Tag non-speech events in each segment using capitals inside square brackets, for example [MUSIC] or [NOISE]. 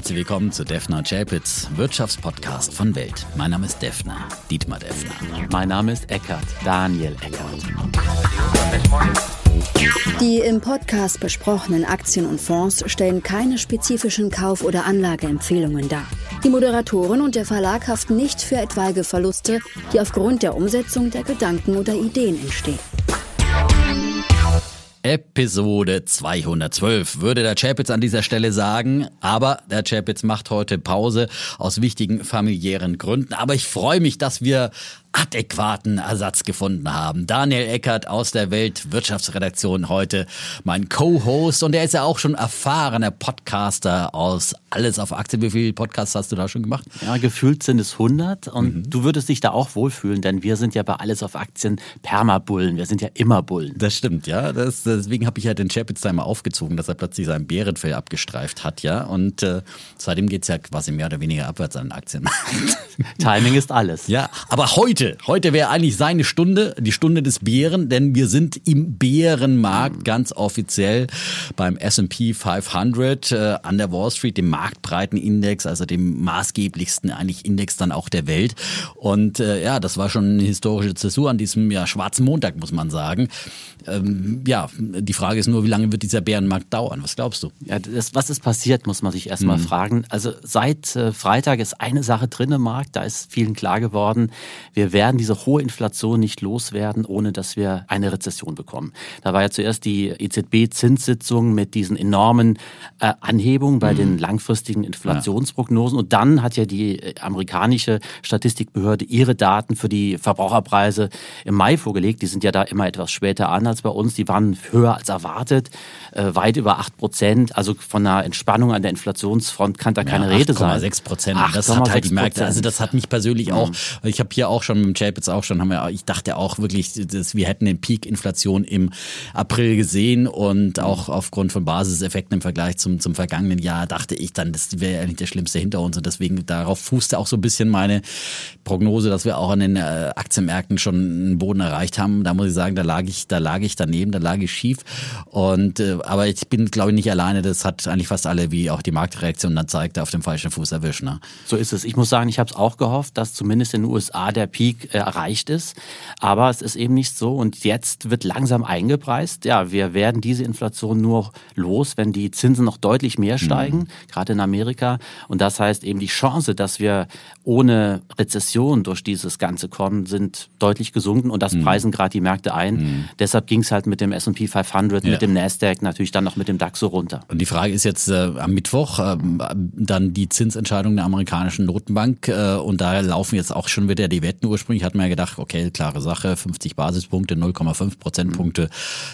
Herzlich willkommen zu Defner Chapitz, Wirtschaftspodcast von Welt. Mein Name ist Defner, Dietmar Defner. Mein Name ist Eckert, Daniel Eckert. Die im Podcast besprochenen Aktien und Fonds stellen keine spezifischen Kauf- oder Anlageempfehlungen dar. Die Moderatoren und der Verlag haften nicht für etwaige Verluste, die aufgrund der Umsetzung der Gedanken oder Ideen entstehen. Episode 212, würde der Chapitz an dieser Stelle sagen. Aber der Chapitz macht heute Pause aus wichtigen familiären Gründen. Aber ich freue mich, dass wir adäquaten Ersatz gefunden haben. Daniel Eckert aus der Weltwirtschaftsredaktion heute mein Co-Host und er ist ja auch schon erfahrener Podcaster aus Alles auf Aktien. Wie viele Podcasts hast du da schon gemacht? Ja, gefühlt sind es 100 und mhm. du würdest dich da auch wohlfühlen, denn wir sind ja bei Alles auf Aktien Permabullen. Wir sind ja immer Bullen. Das stimmt, ja. Das, deswegen habe ich ja den Chapitz da mal aufgezogen, dass er plötzlich sein Bärenfell abgestreift hat, ja. Und äh, seitdem geht es ja quasi mehr oder weniger abwärts an den Aktienmarkt. [LAUGHS] [LAUGHS] Timing ist alles. Ja, aber heute heute. Wäre eigentlich seine Stunde, die Stunde des Bären, denn wir sind im Bärenmarkt mhm. ganz offiziell beim S&P 500 äh, an der Wall Street, dem marktbreiten Index, also dem maßgeblichsten eigentlich Index dann auch der Welt. Und äh, ja, das war schon eine historische Zäsur an diesem ja, schwarzen Montag, muss man sagen. Ähm, ja, die Frage ist nur, wie lange wird dieser Bärenmarkt dauern? Was glaubst du? Ja, das, was ist passiert, muss man sich erstmal mhm. fragen. Also seit äh, Freitag ist eine Sache drin im Markt, da ist vielen klar geworden, wir werden diese hohe Inflation nicht loswerden, ohne dass wir eine Rezession bekommen. Da war ja zuerst die EZB-Zinssitzung mit diesen enormen äh, Anhebungen bei mhm. den langfristigen Inflationsprognosen. Und dann hat ja die äh, amerikanische Statistikbehörde ihre Daten für die Verbraucherpreise im Mai vorgelegt. Die sind ja da immer etwas später an als bei uns. Die waren höher als erwartet, äh, weit über 8 Prozent. Also von einer Entspannung an der Inflationsfront kann da keine ja, Rede sein. 8,6 Prozent. Das hat halt die Märkte. Also das hat mich persönlich auch, mhm. ich habe hier auch schon mit dem Chapitz auch schon, haben wir, ich dachte auch wirklich, dass wir hätten den Peak Inflation im April gesehen und auch aufgrund von Basiseffekten im Vergleich zum, zum vergangenen Jahr dachte ich dann, das wäre eigentlich der Schlimmste hinter uns und deswegen darauf fußte auch so ein bisschen meine Prognose, dass wir auch an den äh, Aktienmärkten schon einen Boden erreicht haben. Da muss ich sagen, da lag ich, da lag ich daneben, da lag ich schief und äh, aber ich bin glaube ich nicht alleine, das hat eigentlich fast alle, wie auch die Marktreaktion dann zeigte, auf dem falschen Fuß erwischt. Ne? So ist es. Ich muss sagen, ich habe es auch gehofft, dass zumindest in den USA der Peak äh, erreicht ist. Aber es ist eben nicht so. Und jetzt wird langsam eingepreist. Ja, wir werden diese Inflation nur los, wenn die Zinsen noch deutlich mehr mhm. steigen, mhm. gerade in Amerika. Und das heißt eben die Chance, dass wir ohne Rezession durch dieses Ganze kommen, sind deutlich gesunken. Und das mhm. preisen gerade die Märkte ein. Mhm. Deshalb ging es halt mit dem S&P 500, ja. mit dem Nasdaq, natürlich dann noch mit dem DAX so runter. Und die Frage ist jetzt äh, am Mittwoch äh, dann die Zinsentscheidung der amerikanischen Notenbank. Äh, und da laufen jetzt auch schon wieder die Wetten. Ursprünglich hatten wir ja gedacht, okay, klare Sache, 50 Basispunkte, 0,5 Prozentpunkte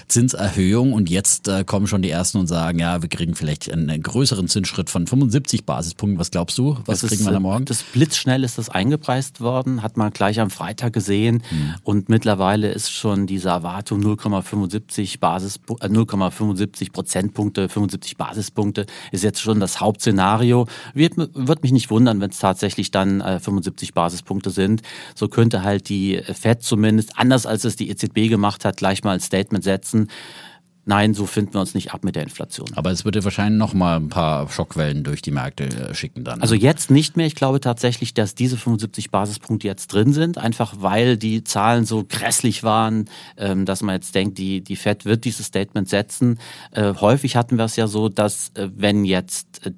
Zinserhöhung. Und jetzt äh, kommen schon die Ersten und sagen, ja, wir kriegen vielleicht einen größeren Zinsschritt von 75 Basispunkten. Was glaubst du? Was das kriegen ist, wir da morgen? Das blitzschnell ist das eingepreist worden, hat man gleich am Freitag gesehen. Hm. Und mittlerweile ist schon diese Erwartung 0,75 Basis, äh, 0,75 Prozentpunkte, 75 Basispunkte ist jetzt schon das Hauptszenario. Wird, wird mich nicht wundern, wenn es tatsächlich dann äh, 75 Basispunkte sind. So könnte halt die Fed zumindest, anders als es die EZB gemacht hat, gleich mal ein Statement setzen. Nein, so finden wir uns nicht ab mit der Inflation. Aber es würde wahrscheinlich noch mal ein paar Schockwellen durch die Märkte äh, schicken dann. Also jetzt nicht mehr. Ich glaube tatsächlich, dass diese 75 Basispunkte jetzt drin sind, einfach weil die Zahlen so grässlich waren, ähm, dass man jetzt denkt, die, die Fed wird dieses Statement setzen. Äh, häufig hatten wir es ja so, dass äh, wenn jetzt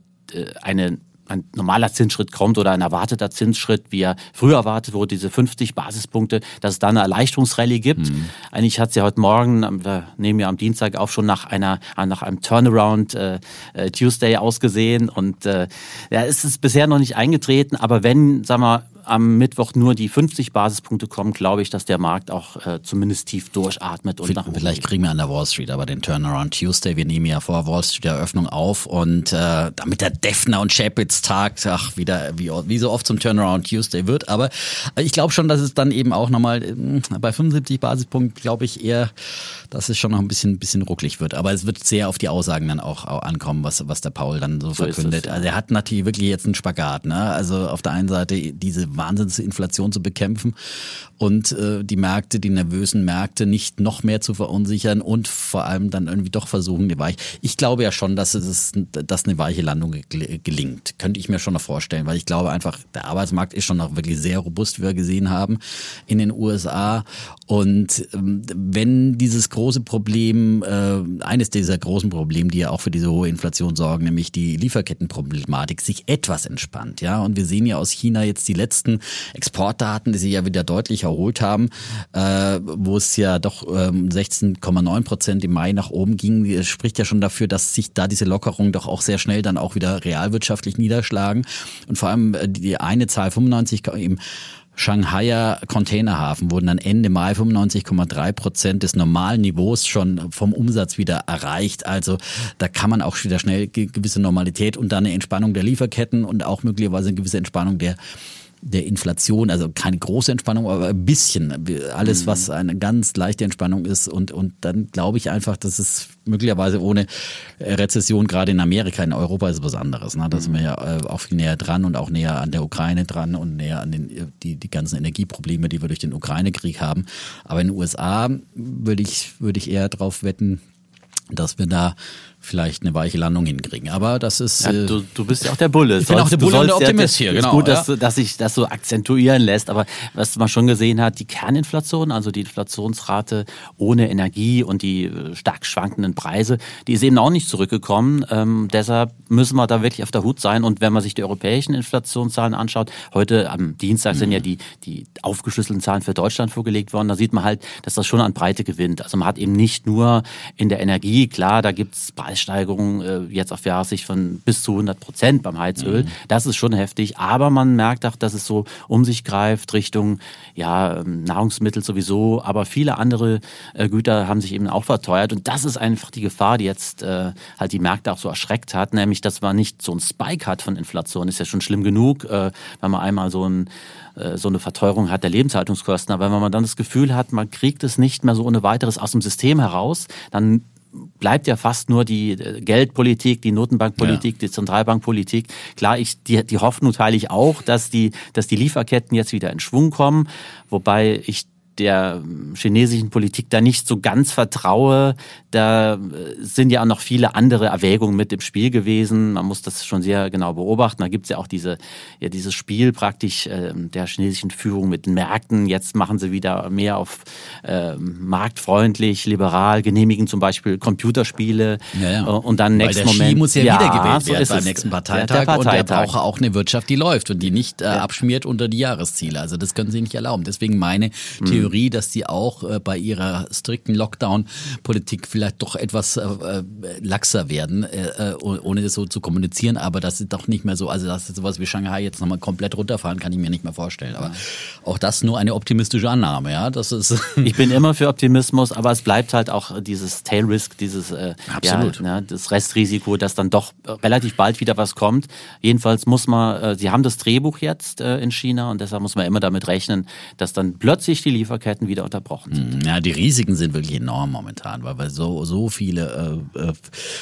eine ein normaler Zinsschritt kommt oder ein erwarteter Zinsschritt, wie er früher erwartet wurde, diese 50 Basispunkte, dass es da eine Erleichterungsrallye gibt. Mhm. Eigentlich hat es ja heute Morgen, wir nehmen ja am Dienstag auch schon nach einer nach einem Turnaround äh, äh, Tuesday ausgesehen und äh, ja, ist es bisher noch nicht eingetreten, aber wenn, sag mal, am Mittwoch nur die 50 Basispunkte kommen, glaube ich, dass der Markt auch äh, zumindest tief durchatmet und Vielleicht kriegen wir an der Wall Street aber den Turnaround Tuesday. Wir nehmen ja vor Wall Street Eröffnung auf und äh, damit der Defner und Chapitz Tag, ach, wieder wie, wie so oft zum Turnaround Tuesday wird. Aber ich glaube schon, dass es dann eben auch nochmal äh, bei 75 Basispunkten, glaube ich, eher, dass es schon noch ein bisschen, bisschen rucklig wird. Aber es wird sehr auf die Aussagen dann auch, auch ankommen, was, was der Paul dann so, so verkündet. Es, ja. Also er hat natürlich wirklich jetzt einen Spagat. Ne? Also auf der einen Seite diese Wahnsinnsinflation zu bekämpfen und äh, die Märkte, die nervösen Märkte nicht noch mehr zu verunsichern und vor allem dann irgendwie doch versuchen, eine weiche. Ich glaube ja schon, dass es dass eine weiche Landung gelingt. Könnte ich mir schon noch vorstellen, weil ich glaube einfach, der Arbeitsmarkt ist schon noch wirklich sehr robust, wie wir gesehen haben in den USA. Und ähm, wenn dieses große Problem, äh, eines dieser großen Probleme, die ja auch für diese hohe Inflation sorgen, nämlich die Lieferkettenproblematik, sich etwas entspannt, ja. Und wir sehen ja aus China jetzt die letzten Exportdaten, die sich ja wieder deutlich erholt haben, äh, wo es ja doch ähm, 16,9 Prozent im Mai nach oben ging, spricht ja schon dafür, dass sich da diese Lockerungen doch auch sehr schnell dann auch wieder realwirtschaftlich niederschlagen. Und vor allem äh, die eine Zahl 95 im Shanghaier Containerhafen wurden dann Ende Mai 95,3 Prozent des normalen Niveaus schon vom Umsatz wieder erreicht. Also da kann man auch wieder schnell gewisse Normalität und dann eine Entspannung der Lieferketten und auch möglicherweise eine gewisse Entspannung der der Inflation, also keine große Entspannung, aber ein bisschen. Alles, was mhm. eine ganz leichte Entspannung ist. Und, und dann glaube ich einfach, dass es möglicherweise ohne Rezession, gerade in Amerika, in Europa ist was anderes. Ne? Da sind wir ja äh, auch viel näher dran und auch näher an der Ukraine dran und näher an den, die, die ganzen Energieprobleme, die wir durch den Ukraine-Krieg haben. Aber in den USA würde ich, würde ich eher darauf wetten, dass wir da vielleicht eine weiche Landung hinkriegen. Aber das ist. Ja, du, du bist ja auch der Bulle. Ich bin auch der Bulle und der Optimist ja, hier, genau. Ist gut, dass, ja. dass sich das so akzentuieren lässt. Aber was man schon gesehen hat, die Kerninflation, also die Inflationsrate ohne Energie und die äh, stark schwankenden Preise, die ist eben auch nicht zurückgekommen. Ähm, deshalb müssen wir da wirklich auf der Hut sein. Und wenn man sich die europäischen Inflationszahlen anschaut, heute am Dienstag mhm. sind ja die, die aufgeschlüsselten Zahlen für Deutschland vorgelegt worden, da sieht man halt, dass das schon an Breite gewinnt. Also man hat eben nicht nur in der Energie, klar, da gibt's Preissteigerungen äh, jetzt auf Jahressicht von bis zu 100 Prozent beim Heizöl. Mhm. Das ist schon heftig. Aber man merkt auch, dass es so um sich greift Richtung ja, ähm, Nahrungsmittel sowieso. Aber viele andere äh, Güter haben sich eben auch verteuert. Und das ist einfach die Gefahr, die jetzt äh, halt die Märkte auch so erschreckt hat. Nämlich, dass man nicht so einen Spike hat von Inflation. Ist ja schon schlimm genug, wenn man einmal so ein so eine Verteuerung hat der Lebenshaltungskosten. Aber wenn man dann das Gefühl hat, man kriegt es nicht mehr so ohne weiteres aus dem System heraus, dann bleibt ja fast nur die äh, Geldpolitik, die Notenbankpolitik, ja. die Zentralbankpolitik. Klar, ich, die, die Hoffnung teile ich auch, dass die, dass die Lieferketten jetzt wieder in Schwung kommen, wobei ich der chinesischen Politik da nicht so ganz vertraue. Da äh, sind ja auch noch viele andere Erwägungen mit im Spiel gewesen. Man muss das schon sehr genau beobachten. Da gibt es ja auch diese, ja, dieses Spiel praktisch äh, der chinesischen Führung mit den Märkten. Jetzt machen sie wieder mehr auf äh, marktfreundlich, liberal, genehmigen zum Beispiel Computerspiele ja, ja. Äh, und dann nächsten Moment. Xi muss ja, ja wiedergewählt so werden beim nächsten Parteitag, der, der Parteitag, und er braucht auch eine Wirtschaft, die läuft und die nicht äh, abschmiert unter die Jahresziele. Also das können sie nicht erlauben. Deswegen meine mhm. Theorie, Theorie, dass sie auch äh, bei ihrer strikten Lockdown-Politik vielleicht doch etwas äh, äh laxer werden, äh, äh ohne das so zu kommunizieren, aber das ist doch nicht mehr so, also dass sowas wie Shanghai jetzt nochmal komplett runterfahren, kann ich mir nicht mehr vorstellen. Aber auch das nur eine optimistische Annahme, ja. Das ist [LAUGHS] ich bin immer für Optimismus, aber es bleibt halt auch dieses Tail Risk, dieses äh, Absolut. Ja, ne, das Restrisiko, dass dann doch relativ bald wieder was kommt. Jedenfalls muss man, äh, sie haben das Drehbuch jetzt äh, in China und deshalb muss man immer damit rechnen, dass dann plötzlich die Lieferketten Lieferketten wieder unterbrochen sind. Ja, die Risiken sind wirklich enorm momentan, weil wir so, so viele äh, äh,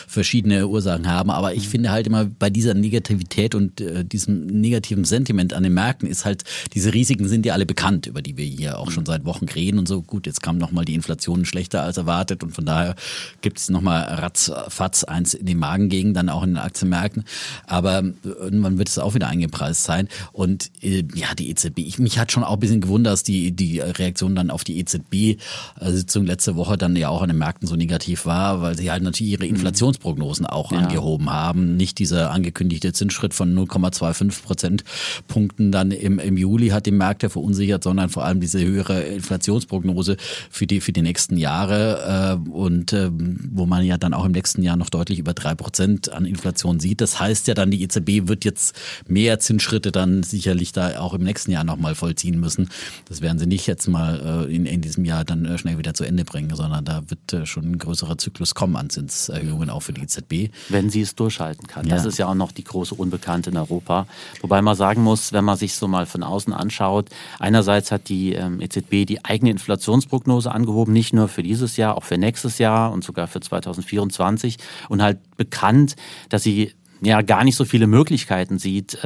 verschiedene Ursachen haben. Aber ich mhm. finde halt immer bei dieser Negativität und äh, diesem negativen Sentiment an den Märkten ist halt, diese Risiken sind ja alle bekannt, über die wir hier auch schon mhm. seit Wochen reden und so. Gut, jetzt kam nochmal die Inflation schlechter als erwartet und von daher gibt es nochmal ratzfatz eins in den Magengegend, dann auch in den Aktienmärkten. Aber irgendwann wird es auch wieder eingepreist sein. Und äh, ja, die EZB, ich, mich hat schon auch ein bisschen gewundert, dass die, die Reaktion dann auf die EZB-Sitzung letzte Woche dann ja auch an den Märkten so negativ war, weil sie halt natürlich ihre mhm. Inflationsprognosen auch ja. angehoben haben. Nicht dieser angekündigte Zinsschritt von 0,25 Prozentpunkten dann im, im Juli hat die Märkte verunsichert, sondern vor allem diese höhere Inflationsprognose für die, für die nächsten Jahre äh, und äh, wo man ja dann auch im nächsten Jahr noch deutlich über drei Prozent an Inflation sieht. Das heißt ja dann, die EZB wird jetzt mehr Zinsschritte dann sicherlich da auch im nächsten Jahr nochmal vollziehen müssen. Das werden sie nicht jetzt mal äh, in, in diesem Jahr dann äh, schnell wieder zu Ende bringen, sondern da wird äh, schon ein größerer Zyklus kommen an Zinserhöhungen auch für die EZB. Wenn sie es durchhalten kann. Ja. Das ist ja auch noch die große Unbekannte in Europa. Wobei man sagen muss, wenn man sich so mal von außen anschaut, einerseits hat die ähm, EZB die eigene Inflationsprognose angehoben, nicht nur für dieses Jahr, auch für nächstes Jahr und sogar für 2024 und halt bekannt, dass sie ja gar nicht so viele Möglichkeiten sieht,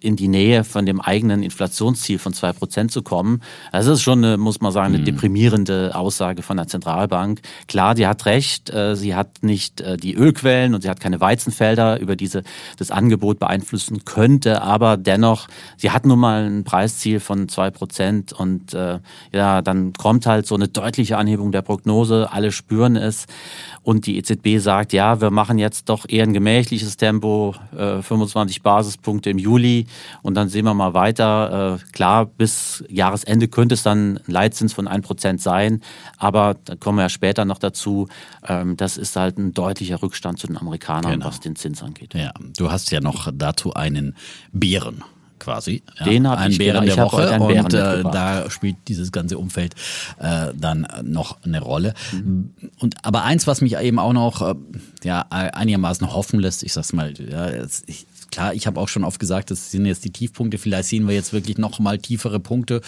in die Nähe von dem eigenen Inflationsziel von zwei Prozent zu kommen. Das ist schon, eine, muss man sagen, eine mhm. deprimierende Aussage von der Zentralbank. Klar, die hat recht, äh, sie hat nicht äh, die Ölquellen und sie hat keine Weizenfelder, über diese das Angebot beeinflussen könnte, aber dennoch, sie hat nun mal ein Preisziel von zwei Prozent und äh, ja, dann kommt halt so eine deutliche Anhebung der Prognose, alle spüren es und die EZB sagt, ja, wir machen jetzt doch eher ein gemächliches Tempo, 25 Basispunkte im Juli und dann sehen wir mal weiter. Äh, klar, bis Jahresende könnte es dann ein Leitzins von 1% sein, aber da kommen wir ja später noch dazu. Ähm, das ist halt ein deutlicher Rückstand zu den Amerikanern, genau. was den Zins angeht. Ja, du hast ja noch dazu einen Bären quasi. Ja, Den habe ich Bären der Woche und äh, da spielt dieses ganze Umfeld äh, dann noch eine Rolle. Mhm. Und aber eins, was mich eben auch noch äh, ja einigermaßen hoffen lässt, ich sag's mal, ja, ich, klar, ich habe auch schon oft gesagt, das sind jetzt die Tiefpunkte. Vielleicht sehen wir jetzt wirklich noch mal tiefere Punkte,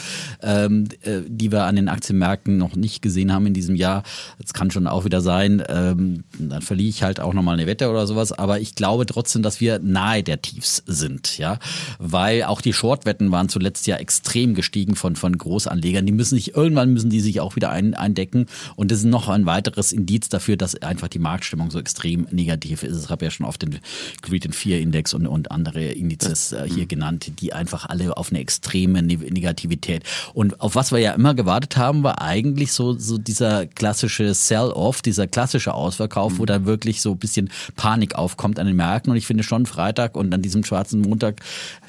ähm, äh, die wir an den Aktienmärkten noch nicht gesehen haben in diesem Jahr. Das kann schon auch wieder sein. Ähm, dann verliere ich halt auch noch mal eine Wette oder sowas. Aber ich glaube trotzdem, dass wir nahe der Tiefs sind, ja, weil auch die Shortwetten waren zuletzt ja extrem gestiegen von von Großanlegern. Die müssen sich irgendwann müssen die sich auch wieder ein, eindecken. Und das ist noch ein weiteres Indiz dafür, dass einfach die Marktstimmung so extrem negativ ist. Ich habe ja schon auf den Greed 4 Index und und andere Indizes äh, hier mhm. genannt, die einfach alle auf eine extreme Negativität. Und auf was wir ja immer gewartet haben, war eigentlich so, so dieser klassische Sell-off, dieser klassische Ausverkauf, mhm. wo da wirklich so ein bisschen Panik aufkommt an den Märkten. Und ich finde schon Freitag und an diesem schwarzen Montag,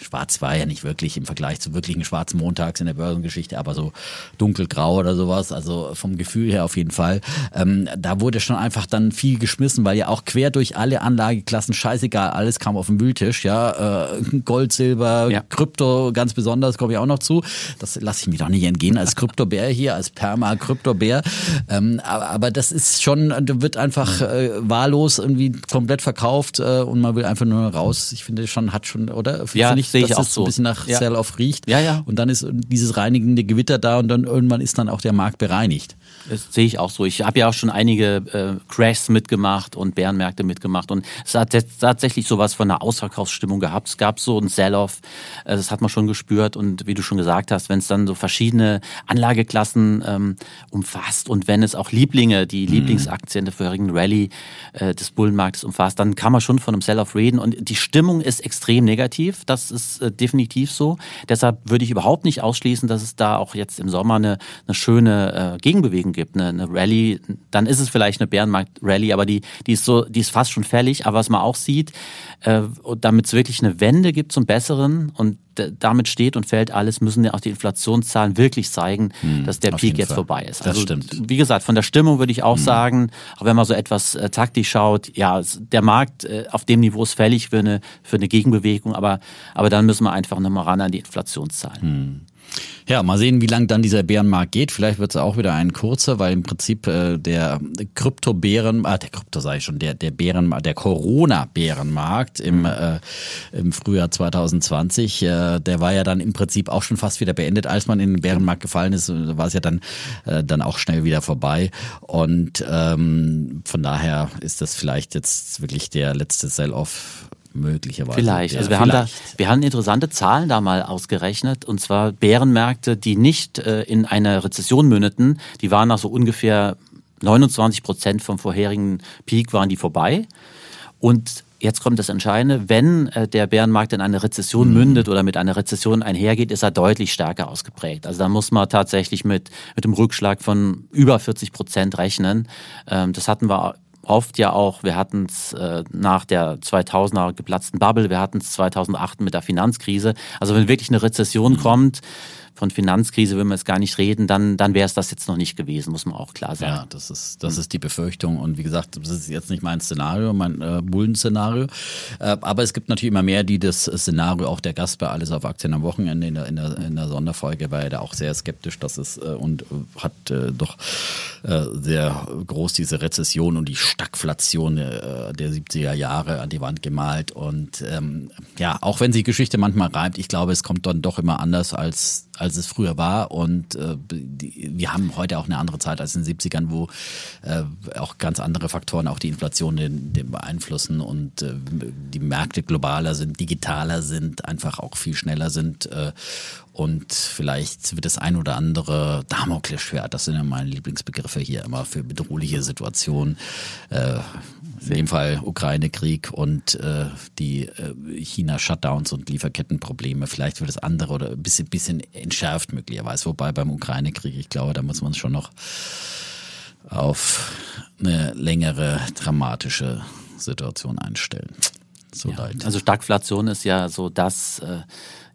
schwarz war ja nicht wirklich im Vergleich zu wirklichen schwarzen Montags in der Börsengeschichte, aber so dunkelgrau oder sowas, also vom Gefühl her auf jeden Fall. Ähm, da wurde schon einfach dann viel geschmissen, weil ja auch quer durch alle Anlageklassen, scheißegal, alles kam auf den Wühltisch Fetisch, ja, äh, Gold, Silber, ja. Krypto ganz besonders, komme ich auch noch zu. Das lasse ich mir doch nicht entgehen als Kryptobär hier, als Perma-Kryptobär. Ähm, aber, aber das ist schon, wird einfach äh, wahllos irgendwie komplett verkauft äh, und man will einfach nur raus. Ich finde schon, hat schon, oder? Ja, nicht, sehe ich auch so. ein bisschen nach ja. Sell-off riecht. Ja, ja. Und dann ist dieses reinigende Gewitter da und dann irgendwann ist dann auch der Markt bereinigt. Das sehe ich auch so. Ich habe ja auch schon einige äh, Crashs mitgemacht und Bärenmärkte mitgemacht und es hat tatsächlich sowas von einer Ausverkaufsstimmung gehabt. Es gab so ein Sell-off, äh, das hat man schon gespürt und wie du schon gesagt hast, wenn es dann so verschiedene Anlageklassen ähm, umfasst und wenn es auch Lieblinge, die mhm. Lieblingsaktien der vorherigen Rallye äh, des Bullenmarktes umfasst, dann kann man schon von einem Sell-off reden und die Stimmung ist extrem negativ. Das ist äh, definitiv so. Deshalb würde ich überhaupt nicht ausschließen, dass es da auch jetzt im Sommer eine, eine schöne äh, Gegenbewegung gibt, eine, eine Rallye, dann ist es vielleicht eine Bärenmarkt-Rallye, aber die, die ist so, die ist fast schon fällig. Aber was man auch sieht, äh, damit es wirklich eine Wende gibt zum Besseren und damit steht und fällt alles, müssen ja auch die Inflationszahlen wirklich zeigen, hm, dass der Peak jetzt Fall. vorbei ist. Also, das stimmt. wie gesagt, von der Stimmung würde ich auch hm. sagen, auch wenn man so etwas äh, taktisch schaut, ja, der Markt äh, auf dem Niveau ist fällig für eine, für eine Gegenbewegung, aber, aber dann müssen wir einfach nochmal ran an die Inflationszahlen. Hm. Ja, mal sehen, wie lang dann dieser Bärenmarkt geht. Vielleicht wird es auch wieder ein kurzer, weil im Prinzip äh, der Krypto-Bären, ah, der Krypto sage ich schon, der, der Bären, der Corona-Bärenmarkt im, mhm. äh, im Frühjahr 2020, äh, der war ja dann im Prinzip auch schon fast wieder beendet. Als man in den Bärenmarkt gefallen ist, war es ja dann, äh, dann auch schnell wieder vorbei. Und ähm, von daher ist das vielleicht jetzt wirklich der letzte Sell-Off möglicherweise. Vielleicht. Also wir vielleicht. haben da, wir haben interessante Zahlen da mal ausgerechnet und zwar Bärenmärkte, die nicht äh, in eine Rezession mündeten, die waren nach so ungefähr 29 Prozent vom vorherigen Peak waren die vorbei und Jetzt kommt das Entscheidende, wenn äh, der Bärenmarkt in eine Rezession mhm. mündet oder mit einer Rezession einhergeht, ist er deutlich stärker ausgeprägt. Also da muss man tatsächlich mit, mit dem Rückschlag von über 40 Prozent rechnen. Ähm, das hatten wir oft ja auch, wir hatten es äh, nach der 2000er geplatzten Bubble, wir hatten es 2008 mit der Finanzkrise. Also wenn wirklich eine Rezession mhm. kommt, von Finanzkrise will man jetzt gar nicht reden, dann, dann wäre es das jetzt noch nicht gewesen, muss man auch klar sagen. Ja, das ist, das ist die Befürchtung. Und wie gesagt, das ist jetzt nicht mein Szenario, mein äh, Bullen-Szenario. Äh, aber es gibt natürlich immer mehr, die das Szenario, auch der Gast bei Alles auf Aktien am Wochenende in der, in der, in der Sonderfolge war ja da auch sehr skeptisch, dass es äh, und hat äh, doch äh, sehr groß diese Rezession und die Stagflation äh, der 70er Jahre an die Wand gemalt. Und ähm, ja, auch wenn sie Geschichte manchmal reimt, ich glaube, es kommt dann doch immer anders als als es früher war. Und äh, die, wir haben heute auch eine andere Zeit als in den 70ern, wo äh, auch ganz andere Faktoren auch die Inflation den, den beeinflussen und äh, die Märkte globaler sind, digitaler sind, einfach auch viel schneller sind. Äh, und vielleicht wird das ein oder andere Damoklesschwert, das sind ja meine Lieblingsbegriffe hier immer für bedrohliche Situationen. Äh, in dem Fall Ukraine-Krieg und äh, die äh, China-Shutdowns und Lieferkettenprobleme. Vielleicht wird das andere oder ein bisschen, bisschen entschärft möglicherweise. Wobei beim Ukraine-Krieg, ich glaube, da muss man schon noch auf eine längere dramatische Situation einstellen. So ja, also Stagflation ist ja so das äh,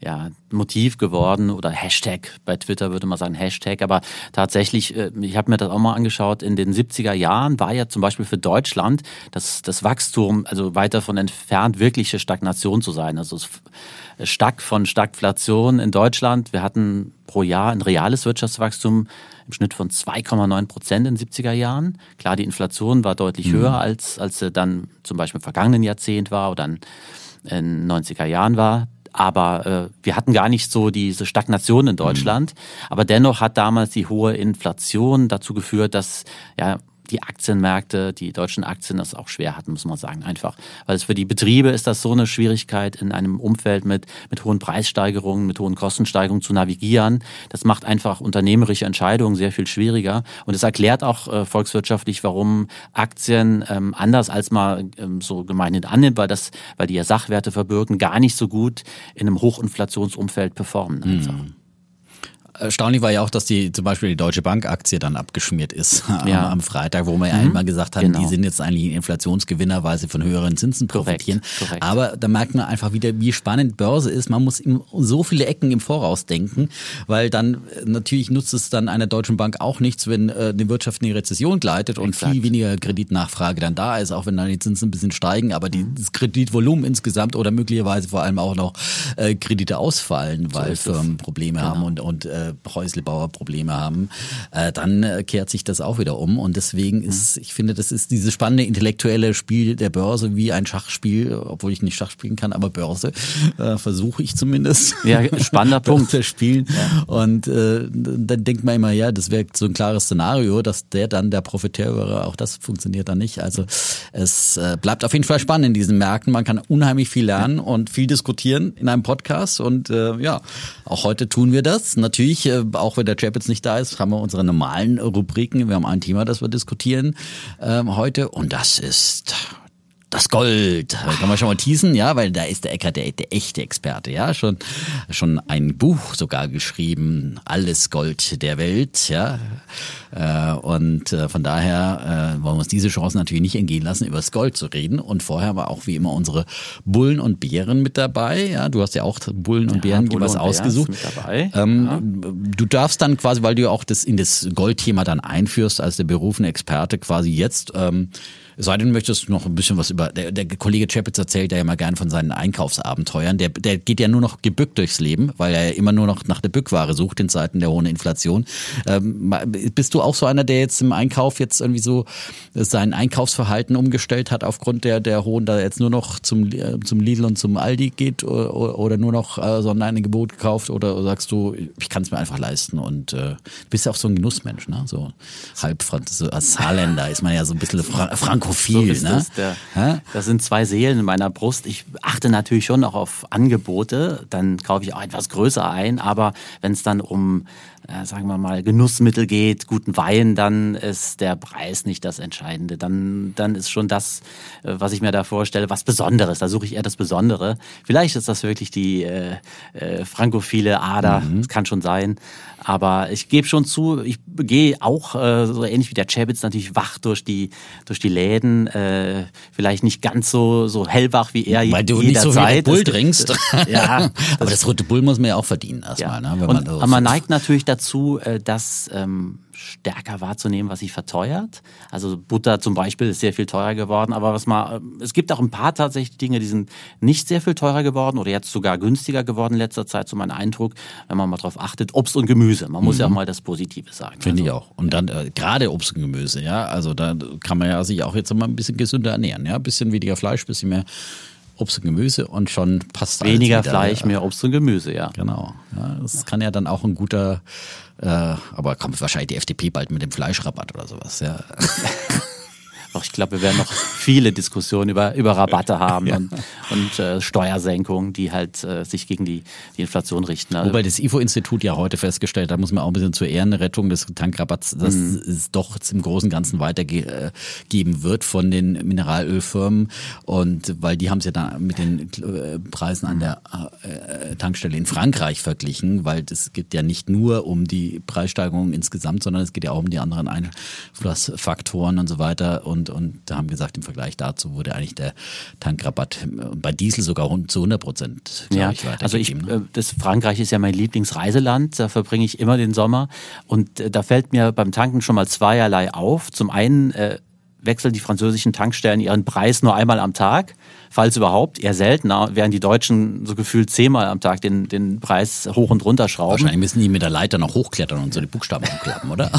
ja, Motiv geworden oder Hashtag. Bei Twitter würde man sagen Hashtag. Aber tatsächlich, äh, ich habe mir das auch mal angeschaut, in den 70er Jahren war ja zum Beispiel für Deutschland das, das Wachstum, also weit davon entfernt, wirkliche Stagnation zu sein. Also Stag von Stagflation in Deutschland. Wir hatten pro Jahr ein reales Wirtschaftswachstum im Schnitt von 2,9 Prozent in den 70er Jahren. Klar, die Inflation war deutlich mhm. höher, als, als sie dann zum Beispiel im vergangenen Jahrzehnt war oder in den 90er Jahren war. Aber äh, wir hatten gar nicht so diese Stagnation in Deutschland. Mhm. Aber dennoch hat damals die hohe Inflation dazu geführt, dass ja die Aktienmärkte, die deutschen Aktien das auch schwer hatten, muss man sagen, einfach. Weil es für die Betriebe ist das so eine Schwierigkeit, in einem Umfeld mit, mit hohen Preissteigerungen, mit hohen Kostensteigerungen zu navigieren. Das macht einfach unternehmerische Entscheidungen sehr viel schwieriger. Und es erklärt auch äh, volkswirtschaftlich, warum Aktien ähm, anders als mal ähm, so gemeinhin annimmt, weil, das, weil die ja Sachwerte verbürgen, gar nicht so gut in einem Hochinflationsumfeld performen. Einfach. Erstaunlich war ja auch, dass die zum Beispiel die Deutsche Bank Aktie dann abgeschmiert ist [LAUGHS] ja. am, Freitag, wo wir ja mhm. einmal gesagt haben, genau. die sind jetzt eigentlich Inflationsgewinner, weil sie von höheren Zinsen profitieren. Korrekt. Korrekt. Aber da merkt man einfach wieder, wie spannend Börse ist. Man muss so viele Ecken im Voraus denken, weil dann äh, natürlich nutzt es dann einer Deutschen Bank auch nichts, wenn äh, die Wirtschaft in die Rezession gleitet und Exakt. viel weniger Kreditnachfrage dann da ist, auch wenn dann die Zinsen ein bisschen steigen, aber die, das Kreditvolumen insgesamt oder möglicherweise vor allem auch noch äh, Kredite ausfallen, weil so Firmen Probleme genau. haben und, und äh, äh, Häuslebauer Probleme haben, äh, dann äh, kehrt sich das auch wieder um. Und deswegen ist, ich finde, das ist dieses spannende intellektuelle Spiel der Börse wie ein Schachspiel, obwohl ich nicht Schach spielen kann, aber Börse äh, versuche ich zumindest. Ja, spannender [LAUGHS] Punkt. Zu spielen. Ja. Und äh, dann denkt man immer, ja, das wäre so ein klares Szenario, dass der dann der Profiteur wäre. Auch das funktioniert dann nicht. Also es äh, bleibt auf jeden Fall spannend in diesen Märkten. Man kann unheimlich viel lernen und viel diskutieren in einem Podcast. Und äh, ja, auch heute tun wir das. Natürlich natürlich, äh, auch wenn der Chap jetzt nicht da ist, haben wir unsere normalen Rubriken. Wir haben ein Thema, das wir diskutieren ähm, heute und das ist das Gold. Da kann man schon mal teasen, ja, weil da ist der Eckert der, der echte Experte, ja, schon schon ein Buch sogar geschrieben, alles Gold der Welt, ja. Äh, und äh, von daher äh, wollen wir uns diese Chance natürlich nicht entgehen lassen, über das Gold zu reden. Und vorher war auch wie immer unsere Bullen und Bären mit dabei. Ja, du hast ja auch Bullen und Bären ja, was ausgesucht. Ähm, ja. Du darfst dann quasi, weil du ja auch das in das Goldthema dann einführst als der berufene Experte quasi jetzt. Ähm, es sei denn, möchtest du noch ein bisschen was über. Der, der Kollege Chapitz erzählt ja immer gern von seinen Einkaufsabenteuern. Der, der geht ja nur noch gebückt durchs Leben, weil er ja immer nur noch nach der Bückware sucht in Zeiten der hohen Inflation. Ähm, bist du auch so einer, der jetzt im Einkauf jetzt irgendwie so sein Einkaufsverhalten umgestellt hat aufgrund der, der hohen, da jetzt nur noch zum, äh, zum Lidl und zum Aldi geht oder, oder nur noch äh, Sonderangebot kauft oder sagst du, ich kann es mir einfach leisten und äh, bist ja auch so ein Genussmensch, ne? So halb so als Saarländer ist man ja so ein bisschen Fra Franco Frankophil. So ne? das, der, das sind zwei Seelen in meiner Brust. Ich achte natürlich schon auch auf Angebote. Dann kaufe ich auch etwas größer ein. Aber wenn es dann um äh, sagen wir mal, Genussmittel geht, guten Wein, dann ist der Preis nicht das Entscheidende. Dann, dann ist schon das, äh, was ich mir da vorstelle, was Besonderes. Da suche ich eher das Besondere. Vielleicht ist das wirklich die äh, äh, frankophile Ader, mhm. das kann schon sein. Aber ich gebe schon zu, ich gehe auch äh, so ähnlich wie der Chebitz natürlich wach durch die durch die Läden, äh, vielleicht nicht ganz so so hellwach wie er Weil du nicht so viel Red Bull trinkst. ja, [LAUGHS] aber das rote Bull muss man ja auch verdienen erstmal. Ja. Ne, wenn man Und, aber man neigt natürlich dazu äh, das ähm, stärker wahrzunehmen, was sich verteuert. Also Butter zum Beispiel ist sehr viel teurer geworden, aber was mal, äh, es gibt auch ein paar tatsächlich Dinge, die sind nicht sehr viel teurer geworden oder jetzt sogar günstiger geworden in letzter Zeit, so mein Eindruck, wenn man mal darauf achtet. Obst und Gemüse, man muss mhm. ja auch mal das Positive sagen. Finde also, ich auch. Und dann äh, gerade Obst und Gemüse, ja, also da kann man ja sich auch jetzt mal ein bisschen gesünder ernähren, ja, ein bisschen weniger Fleisch, ein bisschen mehr Obst und Gemüse und schon passt Weniger wieder, Fleisch, mehr Obst und Gemüse, ja. Genau. Ja, das kann ja dann auch ein guter, äh, aber kommt wahrscheinlich die FDP bald mit dem Fleischrabatt oder sowas, ja. [LAUGHS] Doch, ich glaube, wir werden noch viele Diskussionen über, über Rabatte [LAUGHS] haben ja. und, und äh, Steuersenkungen, die halt äh, sich gegen die, die Inflation richten. Also, Wobei das IFO-Institut ja heute festgestellt, da muss man auch ein bisschen zur Ehrenrettung des Tankrabatts, dass mhm. es doch im Großen und Ganzen weitergeben wird von den Mineralölfirmen. Und weil die haben es ja da mit den äh, Preisen an der äh, Tankstelle in Frankreich verglichen, weil es geht ja nicht nur um die Preissteigerung insgesamt, sondern es geht ja auch um die anderen Einflussfaktoren und so weiter. Und und, und haben gesagt, im Vergleich dazu wurde eigentlich der Tankrabatt bei Diesel sogar zu 100 Prozent, ja, ich, Also ich, ne? Äh, das Frankreich ist ja mein Lieblingsreiseland, da verbringe ich immer den Sommer und äh, da fällt mir beim Tanken schon mal zweierlei auf. Zum einen äh, wechseln die französischen Tankstellen ihren Preis nur einmal am Tag, falls überhaupt, eher seltener, während die Deutschen so gefühlt zehnmal am Tag den, den Preis hoch und runter schrauben. Wahrscheinlich müssen die mit der Leiter noch hochklettern und so die Buchstaben umklappen, oder?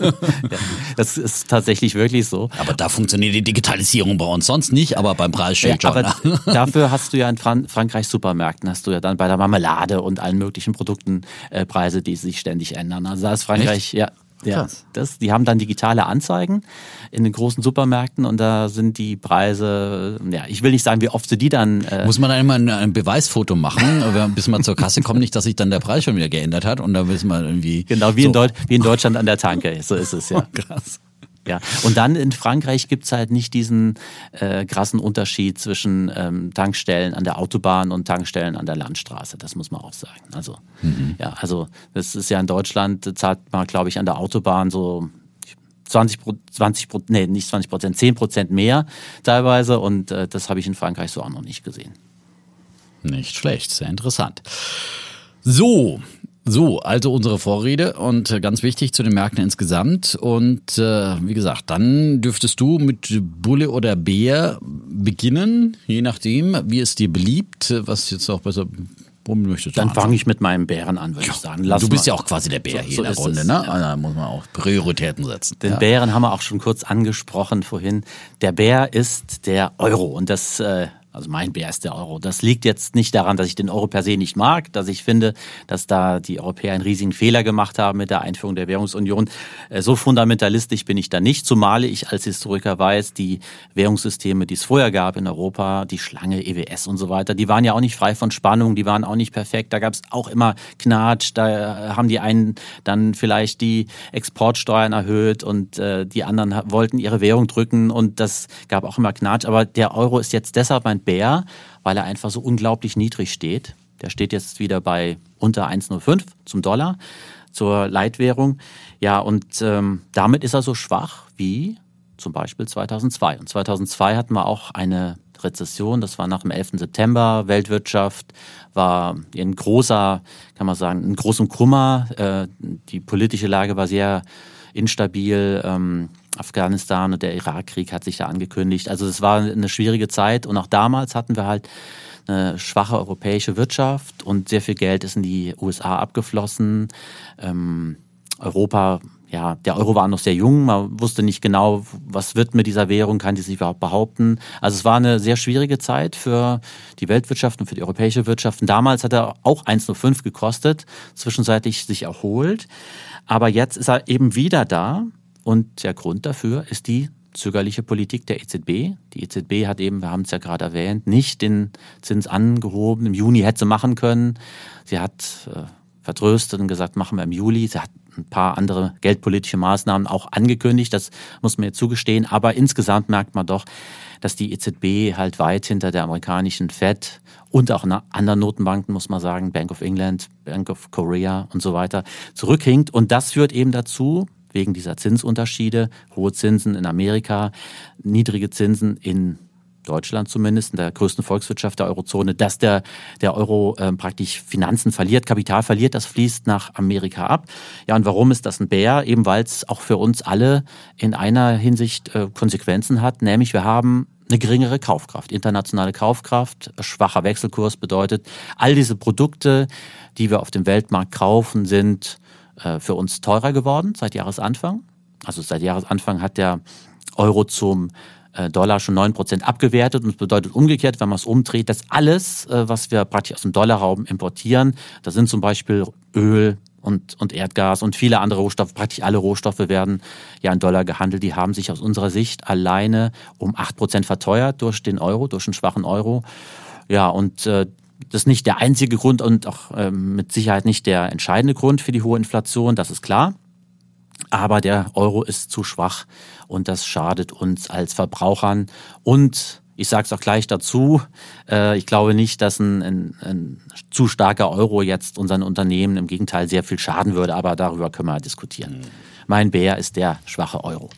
ja, [LAUGHS] das ist tatsächlich wirklich so. Aber da funktioniert die Digitalisierung bei uns sonst nicht, aber beim Preisschild ja, aber schon. [LAUGHS] dafür [LAUGHS] hast du ja in Fran Frankreich Supermärkten, hast du ja dann bei der Marmelade und allen möglichen Produkten äh, Preise, die sich ständig ändern. Also da ist Frankreich, Echt? ja, ja, das, die haben dann digitale Anzeigen in den großen Supermärkten und da sind die Preise, ja, ich will nicht sagen, wie oft sie die dann. Äh Muss man dann immer ein, ein Beweisfoto machen, [LAUGHS] bis man zur Kasse kommt, nicht, dass sich dann der Preis schon wieder geändert hat und da wissen wir irgendwie. Genau, wie, so. in, Deut wie in Deutschland an der Tanke, so ist es, ja. Oh, [LAUGHS] krass. Ja, und dann in Frankreich gibt's halt nicht diesen äh, krassen Unterschied zwischen ähm, Tankstellen an der Autobahn und Tankstellen an der Landstraße. Das muss man auch sagen. Also, mhm. ja, also das ist ja in Deutschland, zahlt man, glaube ich, an der Autobahn so 20, 20 nee, nicht 20 Prozent, 10 Prozent mehr teilweise. Und äh, das habe ich in Frankreich so auch noch nicht gesehen. Nicht schlecht, sehr interessant. So, so, also unsere Vorrede und äh, ganz wichtig zu den Märkten insgesamt. Und äh, wie gesagt, dann dürftest du mit Bulle oder Bär beginnen, je nachdem, wie es dir beliebt, was jetzt auch besser Womit möchtest du Dann fange ich mit meinem Bären an, würde ja, ich sagen. Lass du bist mal. ja auch quasi der Bär so, hier so in der Runde, es, ne? Ja. Also da muss man auch Prioritäten setzen. Den ja. Bären haben wir auch schon kurz angesprochen vorhin. Der Bär ist der Euro und das äh, also mein Bär ist der Euro. Das liegt jetzt nicht daran, dass ich den Euro per se nicht mag, dass ich finde, dass da die Europäer einen riesigen Fehler gemacht haben mit der Einführung der Währungsunion. Äh, so fundamentalistisch bin ich da nicht, zumal ich als Historiker weiß, die Währungssysteme, die es vorher gab in Europa, die Schlange, EWS und so weiter, die waren ja auch nicht frei von Spannung, die waren auch nicht perfekt. Da gab es auch immer Knatsch, da haben die einen dann vielleicht die Exportsteuern erhöht und äh, die anderen wollten ihre Währung drücken und das gab auch immer Knatsch. Aber der Euro ist jetzt deshalb mein Bär, weil er einfach so unglaublich niedrig steht. Der steht jetzt wieder bei unter 1,05 zum Dollar zur Leitwährung. Ja, und ähm, damit ist er so schwach wie zum Beispiel 2002. Und 2002 hatten wir auch eine Rezession, das war nach dem 11. September. Weltwirtschaft war in großer, kann man sagen, in großem Kummer. Äh, die politische Lage war sehr instabil. Ähm, Afghanistan und der Irakkrieg hat sich da angekündigt. Also es war eine schwierige Zeit und auch damals hatten wir halt eine schwache europäische Wirtschaft und sehr viel Geld ist in die USA abgeflossen. Ähm, Europa, ja, der Euro war noch sehr jung, man wusste nicht genau, was wird mit dieser Währung, kann die sich überhaupt behaupten. Also es war eine sehr schwierige Zeit für die Weltwirtschaft und für die europäische Wirtschaft. Und damals hat er auch 1,05 gekostet, zwischenzeitlich sich erholt. Aber jetzt ist er eben wieder da und der Grund dafür ist die zögerliche Politik der EZB. Die EZB hat eben, wir haben es ja gerade erwähnt, nicht den Zins angehoben. Im Juni hätte sie machen können. Sie hat äh, vertröstet und gesagt, machen wir im Juli. Sie hat ein paar andere geldpolitische Maßnahmen auch angekündigt. Das muss man ihr zugestehen. Aber insgesamt merkt man doch, dass die EZB halt weit hinter der amerikanischen Fed und auch anderen Notenbanken, muss man sagen, Bank of England, Bank of Korea und so weiter, zurückhinkt. Und das führt eben dazu, wegen dieser Zinsunterschiede, hohe Zinsen in Amerika, niedrige Zinsen in Deutschland zumindest, in der größten Volkswirtschaft der Eurozone, dass der, der Euro äh, praktisch Finanzen verliert, Kapital verliert, das fließt nach Amerika ab. Ja, und warum ist das ein Bär? Eben weil es auch für uns alle in einer Hinsicht äh, Konsequenzen hat, nämlich wir haben eine geringere Kaufkraft, internationale Kaufkraft, schwacher Wechselkurs bedeutet, all diese Produkte, die wir auf dem Weltmarkt kaufen, sind für uns teurer geworden seit Jahresanfang. Also seit Jahresanfang hat der Euro zum äh, Dollar schon 9% abgewertet und das bedeutet umgekehrt, wenn man es umdreht, dass alles, äh, was wir praktisch aus dem Dollarraum importieren, da sind zum Beispiel Öl, und, und Erdgas und viele andere Rohstoffe, praktisch alle Rohstoffe werden ja in Dollar gehandelt. Die haben sich aus unserer Sicht alleine um 8% verteuert durch den Euro, durch einen schwachen Euro. Ja, und äh, das ist nicht der einzige Grund und auch äh, mit Sicherheit nicht der entscheidende Grund für die hohe Inflation, das ist klar. Aber der Euro ist zu schwach und das schadet uns als Verbrauchern und ich sage es auch gleich dazu, äh, ich glaube nicht, dass ein, ein, ein, zu starker Euro jetzt unseren Unternehmen im Gegenteil sehr viel schaden würde, aber darüber können wir diskutieren. Mhm. Mein Bär ist der schwache Euro.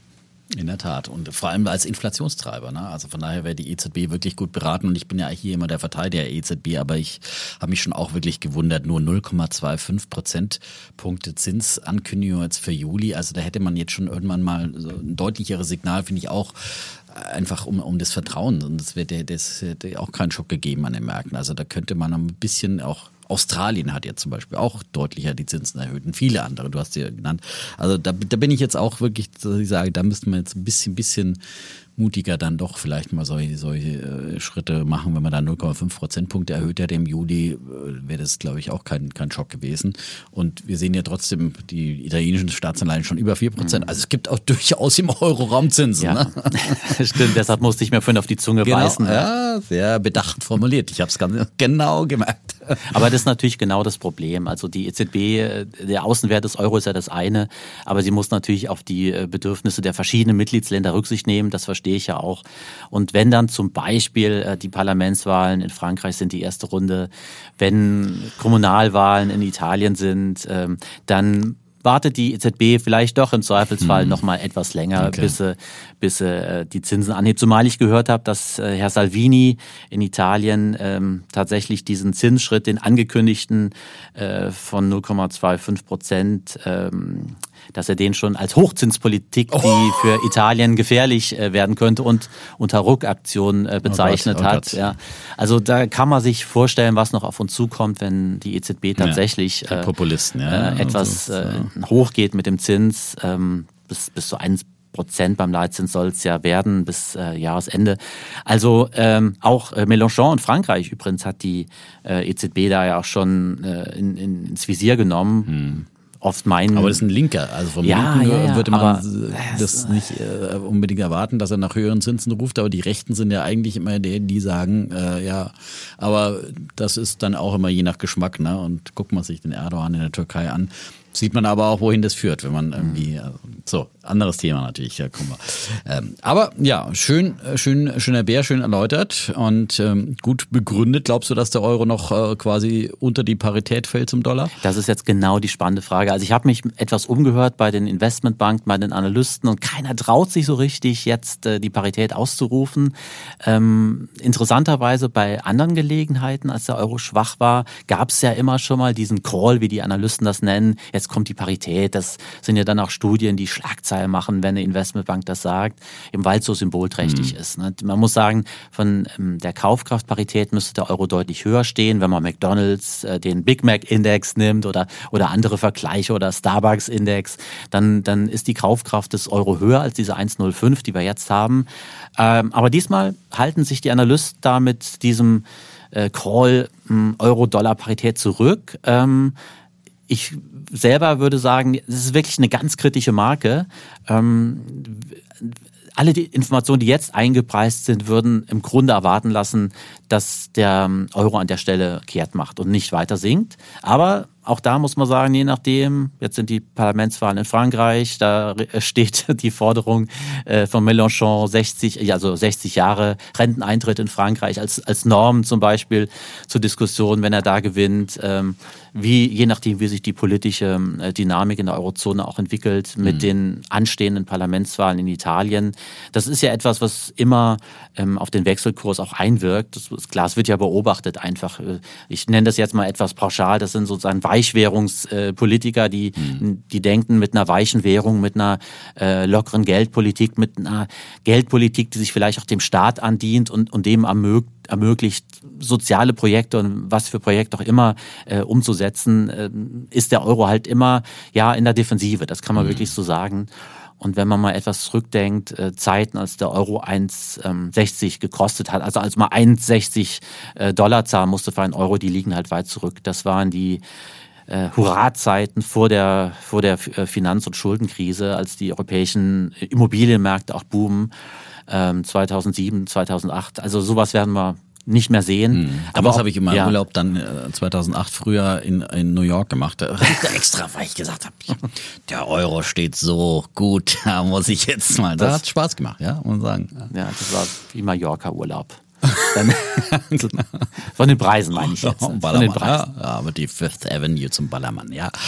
In der Tat. Und vor allem als Inflationstreiber. Ne? Also von daher wäre die EZB wirklich gut beraten. Und ich bin ja hier immer der Verteidiger der EZB, aber ich habe mich schon auch wirklich gewundert. Nur 0,25 Prozentpunkte Zinsankündigung jetzt für Juli. Also da hätte man jetzt schon irgendwann mal so ein deutlicheres Signal, finde ich auch, einfach um, um das Vertrauen. Und das wäre das hätte auch keinen Schock gegeben an den Märkten. Also da könnte man ein bisschen auch Australien hat jetzt zum Beispiel auch deutlicher die Zinsen erhöht und viele andere, du hast sie ja genannt. Also da, da bin ich jetzt auch wirklich, dass ich sage, da müssten wir jetzt ein bisschen, bisschen mutiger dann doch vielleicht mal solche, solche äh, Schritte machen. Wenn man da 0,5 Prozentpunkte erhöht hätte im Juli, äh, wäre das, glaube ich, auch kein, kein Schock gewesen. Und wir sehen ja trotzdem die italienischen Staatsanleihen schon über 4 Prozent. Mhm. Also es gibt auch durchaus im Euro-Raum Zinsen. Ja. Ne? [LAUGHS] Stimmt, deshalb musste ich mir vorhin auf die Zunge genau, beißen. Ja, sehr bedacht formuliert. Ich habe es ganz genau gemerkt. [LAUGHS] Aber das ist natürlich genau das Problem. Also die EZB, äh, der Außenwert des Euro ist ja das eine, aber sie muss natürlich auf die Bedürfnisse der verschiedenen Mitgliedsländer Rücksicht nehmen. Das verstehe verstehe ich ja auch. Und wenn dann zum Beispiel äh, die Parlamentswahlen in Frankreich sind die erste Runde, wenn Kommunalwahlen in Italien sind, ähm, dann wartet die EZB vielleicht doch im Zweifelsfall hm. noch mal etwas länger, okay. bis, sie, bis sie die Zinsen anhebt. Zumal ich gehört habe, dass äh, Herr Salvini in Italien ähm, tatsächlich diesen Zinsschritt, den angekündigten äh, von 0,25 Prozent, ähm, dass er den schon als Hochzinspolitik, oh. die für Italien gefährlich äh, werden könnte und unter Ruckaktion äh, bezeichnet oh Gott, oh hat. Ja. Also da kann man sich vorstellen, was noch auf uns zukommt, wenn die EZB tatsächlich ja, Populisten, ja, äh, etwas also, äh, hochgeht mit dem Zins ähm, bis, bis zu 1 Prozent beim Leitzins soll es ja werden bis äh, Jahresende. Also ähm, auch äh, Mélenchon in Frankreich übrigens hat die äh, EZB da ja auch schon äh, in, in, ins Visier genommen. Hm oft meinen. Aber das ist ein Linker. Also vom ja, Linken ja, ja, würde man das nicht äh, unbedingt erwarten, dass er nach höheren Zinsen ruft. Aber die Rechten sind ja eigentlich immer die, die sagen, äh, ja, aber das ist dann auch immer je nach Geschmack. Ne? Und guckt man sich den Erdogan in der Türkei an, sieht man aber auch, wohin das führt, wenn man irgendwie, mhm. also, so, anderes Thema natürlich, da kommen wir. Ähm, aber ja, schön, äh, schön, schöner Bär, schön erläutert und ähm, gut begründet. Glaubst du, dass der Euro noch äh, quasi unter die Parität fällt zum Dollar? Das ist jetzt genau die spannende Frage. Also ich habe mich etwas umgehört bei den Investmentbanken, bei den Analysten und keiner traut sich so richtig, jetzt äh, die Parität auszurufen. Ähm, interessanterweise bei anderen Gelegenheiten, als der Euro schwach war, gab es ja immer schon mal diesen Call, wie die Analysten das nennen. Jetzt kommt die Parität. Das sind ja dann auch Studien, die Schlagzeilen Schlagzeile machen, wenn eine Investmentbank das sagt, eben weil es so symbolträchtig mhm. ist. Ne? Man muss sagen, von ähm, der Kaufkraftparität müsste der Euro deutlich höher stehen, wenn man McDonalds, äh, den Big Mac Index nimmt oder, oder andere Vergleiche oder Starbucks Index, dann, dann ist die Kaufkraft des Euro höher als diese 1,05, die wir jetzt haben. Ähm, aber diesmal halten sich die Analysten da mit diesem äh, Call hm, Euro-Dollar-Parität zurück. Ähm, ich selber würde sagen, das ist wirklich eine ganz kritische Marke. Ähm, alle die Informationen, die jetzt eingepreist sind, würden im Grunde erwarten lassen, dass der Euro an der Stelle kehrt macht und nicht weiter sinkt. Aber auch da muss man sagen, je nachdem, jetzt sind die Parlamentswahlen in Frankreich, da steht [LAUGHS] die Forderung äh, von Mélenchon 60, also 60 Jahre Renteneintritt in Frankreich als, als Norm zum Beispiel zur Diskussion, wenn er da gewinnt, ähm, wie, je nachdem, wie sich die politische äh, Dynamik in der Eurozone auch entwickelt mit mhm. den anstehenden Parlamentswahlen in Italien. Das ist ja etwas, was immer ähm, auf den Wechselkurs auch einwirkt. Das klar, es wird ja beobachtet einfach. Äh, ich nenne das jetzt mal etwas pauschal, das sind sozusagen Weichwährungspolitiker, die, mhm. die denken mit einer weichen Währung, mit einer äh, lockeren Geldpolitik, mit einer Geldpolitik, die sich vielleicht auch dem Staat andient und, und dem ermöglicht, ermöglicht, soziale Projekte und was für Projekte auch immer äh, umzusetzen, äh, ist der Euro halt immer ja in der Defensive. Das kann man mhm. wirklich so sagen. Und wenn man mal etwas zurückdenkt, äh, Zeiten, als der Euro 1,60 gekostet hat, also als man 1,60 äh, Dollar zahlen musste für einen Euro, die liegen halt weit zurück. Das waren die äh, Hurra-Zeiten vor der, vor der äh, Finanz- und Schuldenkrise, als die europäischen Immobilienmärkte auch boomen, ähm, 2007, 2008. Also sowas werden wir nicht mehr sehen. Mhm. Aber das habe ich in meinem ja. Urlaub dann äh, 2008 früher in, in New York gemacht. [LAUGHS] extra, weil ich gesagt habe, der Euro steht so gut, [LAUGHS] da muss ich jetzt mal. Das, das hat Spaß gemacht, ja, muss man sagen. Ja, das war wie Mallorca-Urlaub. [LAUGHS] Dann, [LAUGHS] von den Preisen meine ich jetzt. Von den Preisen. Ja, aber die Fifth Avenue zum Ballermann, ja. [LAUGHS]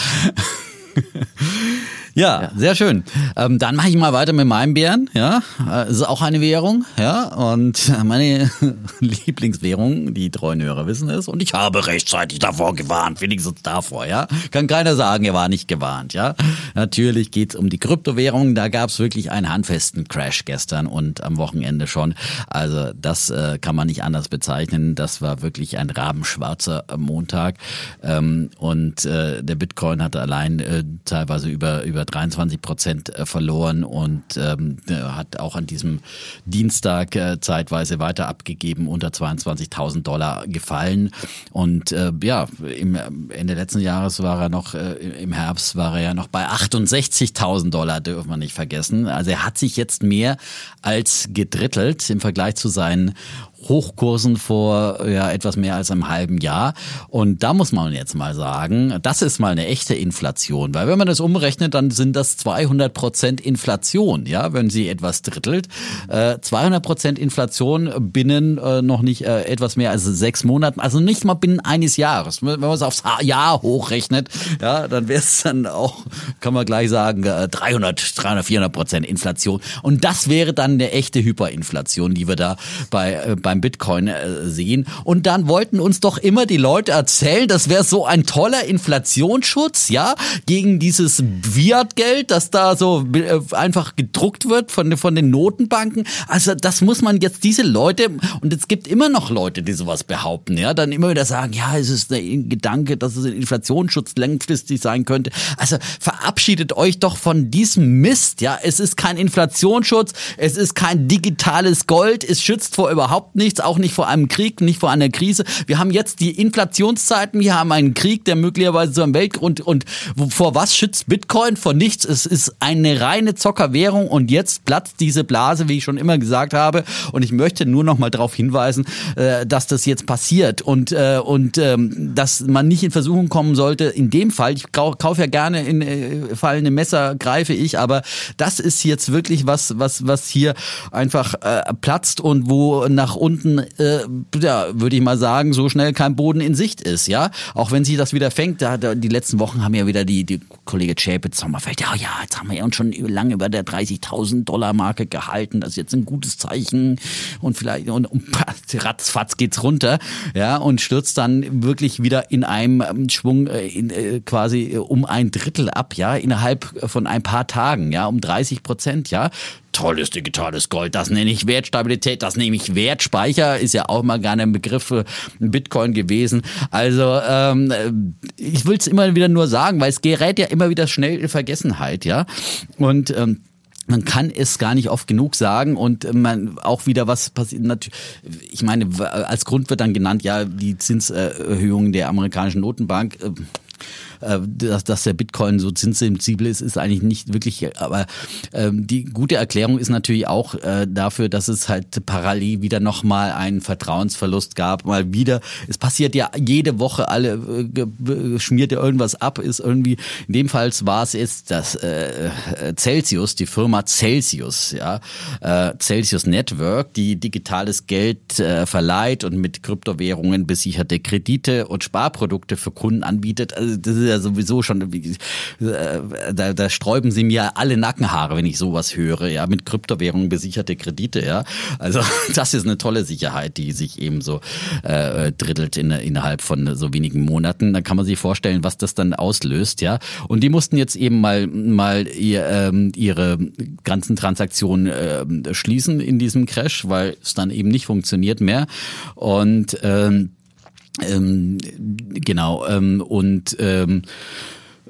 Ja, ja, sehr schön. Ähm, dann mache ich mal weiter mit meinem Bären. Ja, äh, ist auch eine Währung. Ja, und [LAUGHS] meine [LAUGHS] Lieblingswährung, die treuen Hörer wissen es. Und ich habe rechtzeitig davor gewarnt, wenigstens davor. Ja, kann keiner sagen, er war nicht gewarnt. Ja, natürlich geht's um die Kryptowährung. Da gab's wirklich einen handfesten Crash gestern und am Wochenende schon. Also das äh, kann man nicht anders bezeichnen. Das war wirklich ein rabenschwarzer Montag. Ähm, und äh, der Bitcoin hatte allein äh, teilweise über über über 23 Prozent äh, verloren und ähm, hat auch an diesem Dienstag äh, zeitweise weiter abgegeben, unter 22.000 Dollar gefallen. Und äh, ja, im Ende letzten Jahres war er noch, äh, im Herbst war er ja noch bei 68.000 Dollar, dürfen wir nicht vergessen. Also er hat sich jetzt mehr als gedrittelt im Vergleich zu seinen Hochkursen vor ja, etwas mehr als einem halben Jahr. Und da muss man jetzt mal sagen, das ist mal eine echte Inflation. Weil wenn man das umrechnet, dann sind das 200 Prozent Inflation, ja, wenn sie etwas drittelt. Äh, 200 Prozent Inflation binnen äh, noch nicht äh, etwas mehr als sechs Monaten, also nicht mal binnen eines Jahres. Wenn man es aufs Jahr hochrechnet, ja, dann wäre es dann auch, kann man gleich sagen, 300, 300, 400 Prozent Inflation. Und das wäre dann eine echte Hyperinflation, die wir da bei, äh, bei beim Bitcoin äh, sehen. Und dann wollten uns doch immer die Leute erzählen, das wäre so ein toller Inflationsschutz, ja, gegen dieses Fiat-Geld, das da so äh, einfach gedruckt wird von, von den Notenbanken. Also das muss man jetzt diese Leute, und es gibt immer noch Leute, die sowas behaupten, ja, dann immer wieder sagen, ja, es ist ein Gedanke, dass es ein Inflationsschutz langfristig sein könnte. Also verabschiedet euch doch von diesem Mist, ja. Es ist kein Inflationsschutz, es ist kein digitales Gold, es schützt vor überhaupt nichts, auch nicht vor einem Krieg, nicht vor einer Krise. Wir haben jetzt die Inflationszeiten, wir haben einen Krieg, der möglicherweise so am Weltgrund und vor was schützt Bitcoin? Vor nichts. Es ist eine reine Zockerwährung und jetzt platzt diese Blase, wie ich schon immer gesagt habe. Und ich möchte nur noch mal darauf hinweisen, äh, dass das jetzt passiert und äh, und ähm, dass man nicht in Versuchung kommen sollte. In dem Fall, ich kaufe ja gerne in äh, fallende Messer, greife ich, aber das ist jetzt wirklich was, was was hier einfach platzt und wo nach unten unten, äh, ja, würde ich mal sagen, so schnell kein Boden in Sicht ist, ja. Auch wenn sich das wieder fängt, da, da die letzten Wochen haben ja wieder die, die Kollege Chapitz Sommerfeld, ja, ja, jetzt haben wir ja uns schon lange über der 30.000 Dollar Marke gehalten, das ist jetzt ein gutes Zeichen und vielleicht, und, und [LAUGHS] ratzfatz geht's runter, ja, und stürzt dann wirklich wieder in einem ähm, Schwung äh, in, äh, quasi äh, um ein Drittel ab, ja, innerhalb von ein paar Tagen, ja, um 30 Prozent, ja tolles digitales Gold, das nenne ich Wertstabilität, das nehme ich Wertspeicher, ist ja auch mal gerne ein Begriff für Bitcoin gewesen. Also ähm, ich will es immer wieder nur sagen, weil es gerät ja immer wieder schnell in Vergessenheit, ja. Und ähm, man kann es gar nicht oft genug sagen und man auch wieder was passiert. Ich meine, als Grund wird dann genannt, ja, die Zinserhöhungen der amerikanischen Notenbank. Äh, dass, dass der Bitcoin so zinssensibel ist, ist eigentlich nicht wirklich, aber ähm, die gute Erklärung ist natürlich auch äh, dafür, dass es halt parallel wieder nochmal einen Vertrauensverlust gab, mal wieder, es passiert ja jede Woche, alle äh, schmiert ja irgendwas ab, ist irgendwie, in dem Fall war es jetzt das äh, Celsius, die Firma Celsius, ja, äh, Celsius Network, die digitales Geld äh, verleiht und mit Kryptowährungen besicherte Kredite und Sparprodukte für Kunden anbietet. Also das ist ja sowieso schon, äh, da, da sträuben sie mir alle Nackenhaare, wenn ich sowas höre, ja, mit Kryptowährungen besicherte Kredite, ja. Also [LAUGHS] das ist eine tolle Sicherheit, die sich eben so äh, drittelt in, innerhalb von so wenigen Monaten. Da kann man sich vorstellen, was das dann auslöst, ja. Und die mussten jetzt eben mal mal ihr, ähm, ihre ganzen Transaktionen äh, schließen in diesem Crash, weil es dann eben nicht funktioniert mehr. Und ähm, ähm, genau, ähm, und ähm,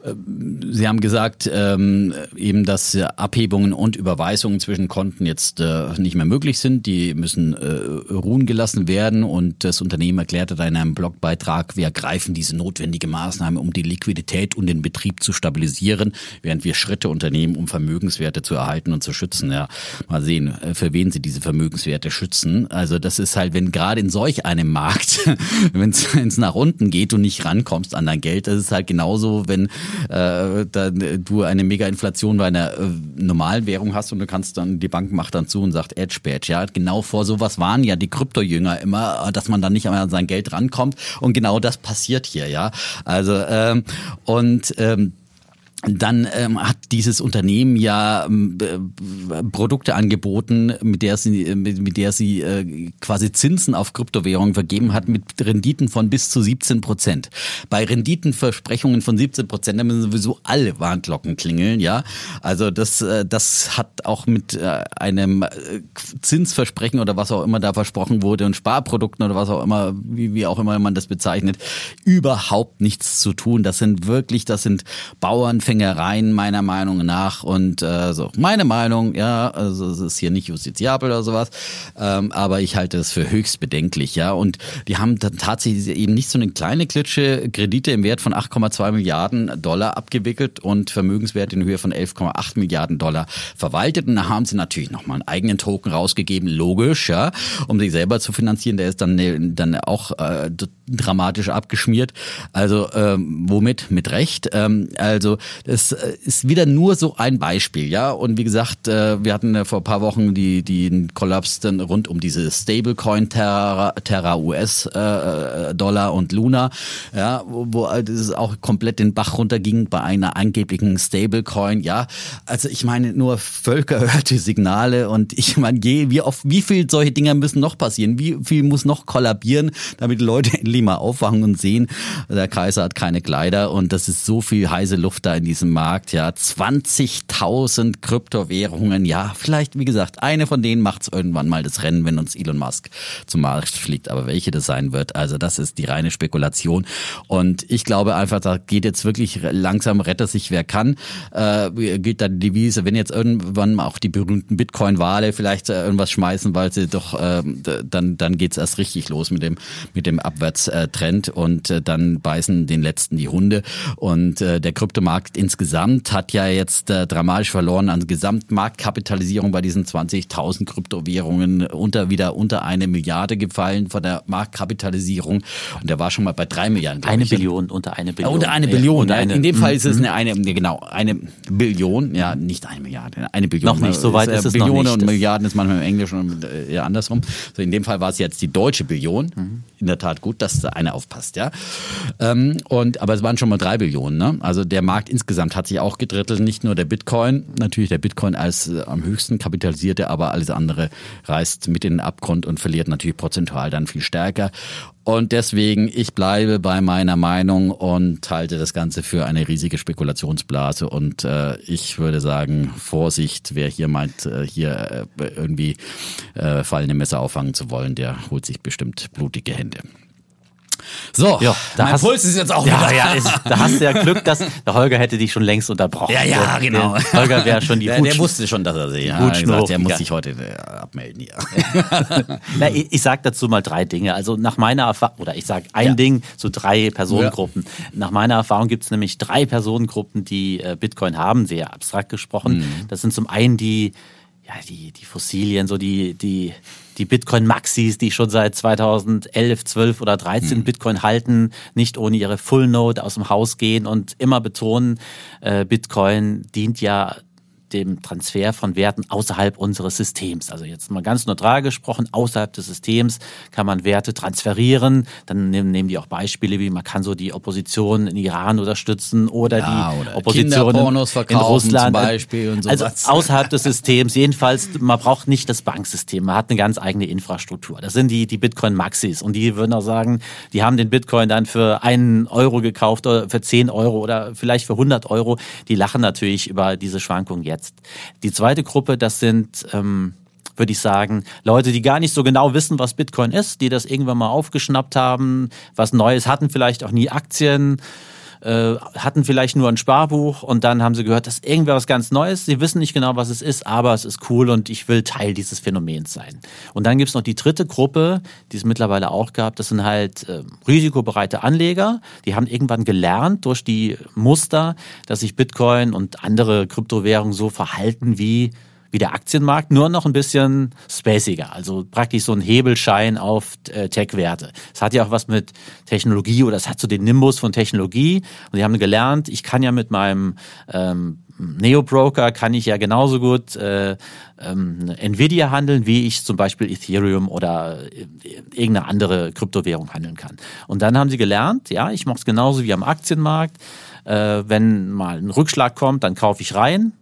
Sie haben gesagt, ähm, eben, dass Abhebungen und Überweisungen zwischen Konten jetzt äh, nicht mehr möglich sind. Die müssen äh, ruhen gelassen werden. Und das Unternehmen erklärte da in einem Blogbeitrag, wir ergreifen diese notwendige Maßnahme, um die Liquidität und den Betrieb zu stabilisieren, während wir Schritte unternehmen, um Vermögenswerte zu erhalten und zu schützen. Ja, mal sehen, äh, für wen sie diese Vermögenswerte schützen. Also das ist halt, wenn gerade in solch einem Markt, [LAUGHS] wenn es nach unten geht und nicht rankommst an dein Geld, das ist halt genauso, wenn äh, dann, du eine Mega-Inflation bei einer äh, normalen Währung hast und du kannst dann, die Bank macht dann zu und sagt Edge Badge. Ja, genau vor sowas waren ja die Kryptojünger immer, dass man dann nicht einmal an sein Geld rankommt. Und genau das passiert hier, ja. Also, ähm, und ähm, dann ähm, hat dieses Unternehmen ja ähm, Produkte angeboten, mit der sie, mit, mit der sie äh, quasi Zinsen auf Kryptowährungen vergeben hat, mit Renditen von bis zu 17 Prozent. Bei Renditenversprechungen von 17 Prozent, da müssen sowieso alle Warnglocken klingeln, ja. Also das, äh, das hat auch mit äh, einem äh, Zinsversprechen oder was auch immer da versprochen wurde und Sparprodukten oder was auch immer, wie, wie auch immer man das bezeichnet, überhaupt nichts zu tun. Das sind wirklich, das sind Bauern, Anfängereien meiner Meinung nach und äh, so meine Meinung, ja, also es ist hier nicht justiziabel oder sowas, ähm, aber ich halte es für höchst bedenklich, ja, und die haben dann tatsächlich eben nicht so eine kleine Klitsche Kredite im Wert von 8,2 Milliarden Dollar abgewickelt und Vermögenswert in Höhe von 11,8 Milliarden Dollar verwaltet. Und da haben sie natürlich nochmal einen eigenen Token rausgegeben, logisch, ja, um sich selber zu finanzieren, der ist dann, dann auch äh, dramatisch abgeschmiert, also ähm, womit? Mit Recht, ähm, also das äh, ist wieder nur so ein Beispiel, ja. Und wie gesagt, äh, wir hatten vor ein paar Wochen die, die Kollaps dann rund um diese Stablecoin Terra, Terra US äh, Dollar und Luna, ja, wo, wo es auch komplett den Bach runterging bei einer angeblichen Stablecoin, ja. Also ich meine nur völkerhörte [LAUGHS] Signale und ich meine, wie oft, wie viel solche Dinger müssen noch passieren? Wie viel muss noch kollabieren, damit die Leute [LAUGHS] endlich mal aufwachen und sehen, der Kaiser hat keine Kleider und das ist so viel heiße Luft da in diesem Markt, ja, 20.000 Kryptowährungen, ja, vielleicht, wie gesagt, eine von denen macht's irgendwann mal das Rennen, wenn uns Elon Musk zum Markt fliegt, aber welche das sein wird, also das ist die reine Spekulation. Und ich glaube einfach, da geht jetzt wirklich langsam, rette sich wer kann, äh, gilt da die Devise, wenn jetzt irgendwann auch die berühmten Bitcoin-Wale vielleicht äh, irgendwas schmeißen, weil sie doch, äh, dann, dann geht's erst richtig los mit dem, mit dem Abwärtstrend. Und äh, dann beißen den letzten die Hunde. Und äh, der Kryptomarkt insgesamt hat ja jetzt äh, dramatisch verloren an Gesamtmarktkapitalisierung bei diesen 20.000 Kryptowährungen unter wieder unter eine Milliarde gefallen von der Marktkapitalisierung und der war schon mal bei drei Milliarden. Eine Billion unter eine Billion. unter eine Billion. Ja, unter eine, in dem Fall ist es mhm. eine, eine genau eine Billion, ja nicht eine Milliarde, eine Billion. Noch nicht, so weit ist, ist es Billionen noch nicht. und Milliarden ist manchmal im Englischen und äh, andersrum. So in dem Fall war es jetzt die deutsche Billion. Mhm. In der Tat gut, dass da eine aufpasst, ja. Ähm, und aber es waren schon mal drei Billionen. Ne? Also der Markt insgesamt insgesamt hat sich auch gedrittelt, nicht nur der Bitcoin, natürlich der Bitcoin als äh, am höchsten kapitalisierte, aber alles andere reißt mit in den Abgrund und verliert natürlich prozentual dann viel stärker. Und deswegen, ich bleibe bei meiner Meinung und halte das Ganze für eine riesige Spekulationsblase. Und äh, ich würde sagen, Vorsicht, wer hier meint, äh, hier äh, irgendwie äh, fallende Messer auffangen zu wollen, der holt sich bestimmt blutige Hände. So, ja, da mein hast, Puls ist jetzt auch ja, wieder. Ja, ist, da hast du ja Glück, dass der Holger hätte dich schon längst unterbrochen. Ja, ja, genau. Der Holger wäre schon die der, der wusste schon, dass er sich ja, gesagt, der muss sich heute äh, abmelden. Ja. [LAUGHS] Na, ich, ich sage dazu mal drei Dinge. Also nach meiner Erfahrung, oder ich sage ein ja. Ding zu drei Personengruppen. Nach meiner Erfahrung gibt es nämlich drei Personengruppen, die äh, Bitcoin haben, sehr abstrakt gesprochen. Mhm. Das sind zum einen die ja, die, die Fossilien, so die, die, die Bitcoin-Maxis, die schon seit 2011, 12 oder 13 mhm. Bitcoin halten, nicht ohne ihre Full Node aus dem Haus gehen und immer betonen, äh, Bitcoin dient ja dem Transfer von Werten außerhalb unseres Systems. Also jetzt mal ganz neutral gesprochen, außerhalb des Systems kann man Werte transferieren. Dann nehmen, die auch Beispiele wie man kann so die Opposition in Iran unterstützen oder ja, die oder Opposition in, Russland. Zum Beispiel und also [LAUGHS] außerhalb des Systems. Jedenfalls, man braucht nicht das Banksystem. Man hat eine ganz eigene Infrastruktur. Das sind die, die Bitcoin-Maxis. Und die würden auch sagen, die haben den Bitcoin dann für einen Euro gekauft oder für 10 Euro oder vielleicht für 100 Euro. Die lachen natürlich über diese Schwankungen jetzt jetzt. Die zweite Gruppe, das sind, ähm, würde ich sagen, Leute, die gar nicht so genau wissen, was Bitcoin ist, die das irgendwann mal aufgeschnappt haben, was Neues hatten, vielleicht auch nie Aktien äh, hatten vielleicht nur ein Sparbuch und dann haben sie gehört, das ist irgendwas ganz Neues. Sie wissen nicht genau, was es ist, aber es ist cool und ich will Teil dieses Phänomens sein. Und dann gibt's noch die dritte Gruppe, die es mittlerweile auch gab. Das sind halt äh, risikobereite Anleger. Die haben irgendwann gelernt durch die Muster, dass sich Bitcoin und andere Kryptowährungen so verhalten wie wie der Aktienmarkt, nur noch ein bisschen spaciger. Also praktisch so ein Hebelschein auf äh, Tech-Werte. Es hat ja auch was mit Technologie oder es hat so den Nimbus von Technologie. Und die haben gelernt, ich kann ja mit meinem ähm, Neo-Broker kann ich ja genauso gut äh, ähm, Nvidia handeln, wie ich zum Beispiel Ethereum oder äh, irgendeine andere Kryptowährung handeln kann. Und dann haben sie gelernt, ja, ich mache es genauso wie am Aktienmarkt. Äh, wenn mal ein Rückschlag kommt, dann kaufe ich rein,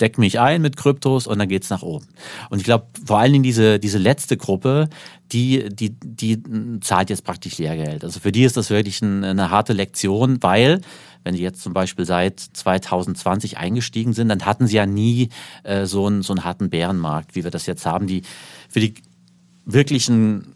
deck mich ein mit Kryptos und dann geht's nach oben. Und ich glaube, vor allen Dingen diese, diese letzte Gruppe, die, die, die zahlt jetzt praktisch Lehrgeld. Also für die ist das wirklich ein, eine harte Lektion, weil wenn sie jetzt zum Beispiel seit 2020 eingestiegen sind, dann hatten sie ja nie äh, so, einen, so einen harten Bärenmarkt, wie wir das jetzt haben. Die, für die wirklichen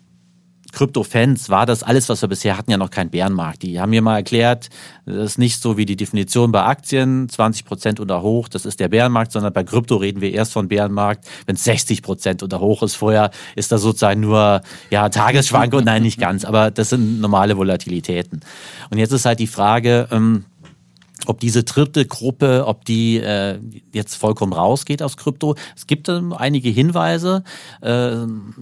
Krypto-Fans war das alles, was wir bisher hatten, ja noch kein Bärenmarkt. Die haben mir mal erklärt, das ist nicht so wie die Definition bei Aktien, 20 Prozent oder hoch, das ist der Bärenmarkt, sondern bei Krypto reden wir erst von Bärenmarkt, wenn es 60 Prozent oder hoch ist. Vorher ist das sozusagen nur ja Tagesschwankungen, nein, nicht ganz, aber das sind normale Volatilitäten. Und jetzt ist halt die Frage, ähm, ob diese dritte Gruppe, ob die äh, jetzt vollkommen rausgeht aus Krypto. Es gibt ähm, einige Hinweise. Äh,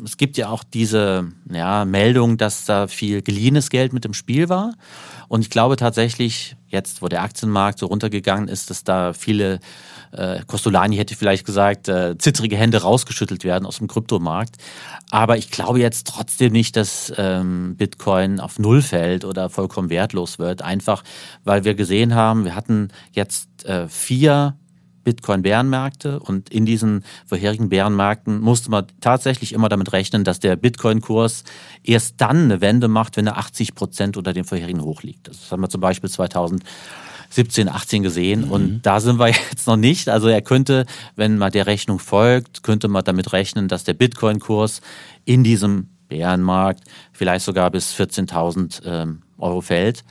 es gibt ja auch diese ja, Meldung, dass da viel geliehenes Geld mit im Spiel war. Und ich glaube tatsächlich, jetzt, wo der Aktienmarkt so runtergegangen ist, dass da viele, äh, Costolani hätte vielleicht gesagt, äh, zittrige Hände rausgeschüttelt werden aus dem Kryptomarkt. Aber ich glaube jetzt trotzdem nicht, dass ähm, Bitcoin auf Null fällt oder vollkommen wertlos wird. Einfach, weil wir gesehen haben, wir hatten jetzt äh, vier Bitcoin-Bärenmärkte und in diesen vorherigen Bärenmärkten musste man tatsächlich immer damit rechnen, dass der Bitcoin-Kurs erst dann eine Wende macht, wenn er 80 Prozent unter dem vorherigen Hoch liegt. Das haben wir zum Beispiel 2017, 18 gesehen mhm. und da sind wir [LAUGHS] jetzt noch nicht. Also er könnte, wenn man der Rechnung folgt, könnte man damit rechnen, dass der Bitcoin-Kurs in diesem Bärenmarkt vielleicht sogar bis 14.000 ähm, Euro fällt.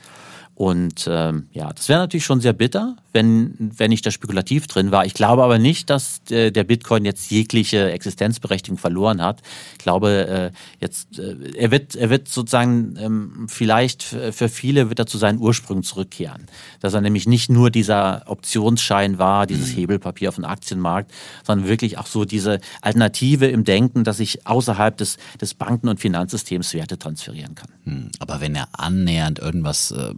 Und ähm, ja, das wäre natürlich schon sehr bitter, wenn, wenn ich da spekulativ drin war. Ich glaube aber nicht, dass äh, der Bitcoin jetzt jegliche Existenzberechtigung verloren hat. Ich glaube, äh, jetzt, äh, er, wird, er wird sozusagen ähm, vielleicht für viele wird er zu seinen Ursprüngen zurückkehren. Dass er nämlich nicht nur dieser Optionsschein war, dieses mhm. Hebelpapier auf dem Aktienmarkt, sondern wirklich auch so diese Alternative im Denken, dass ich außerhalb des, des Banken- und Finanzsystems Werte transferieren kann. Hm, aber wenn er annähernd irgendwas äh,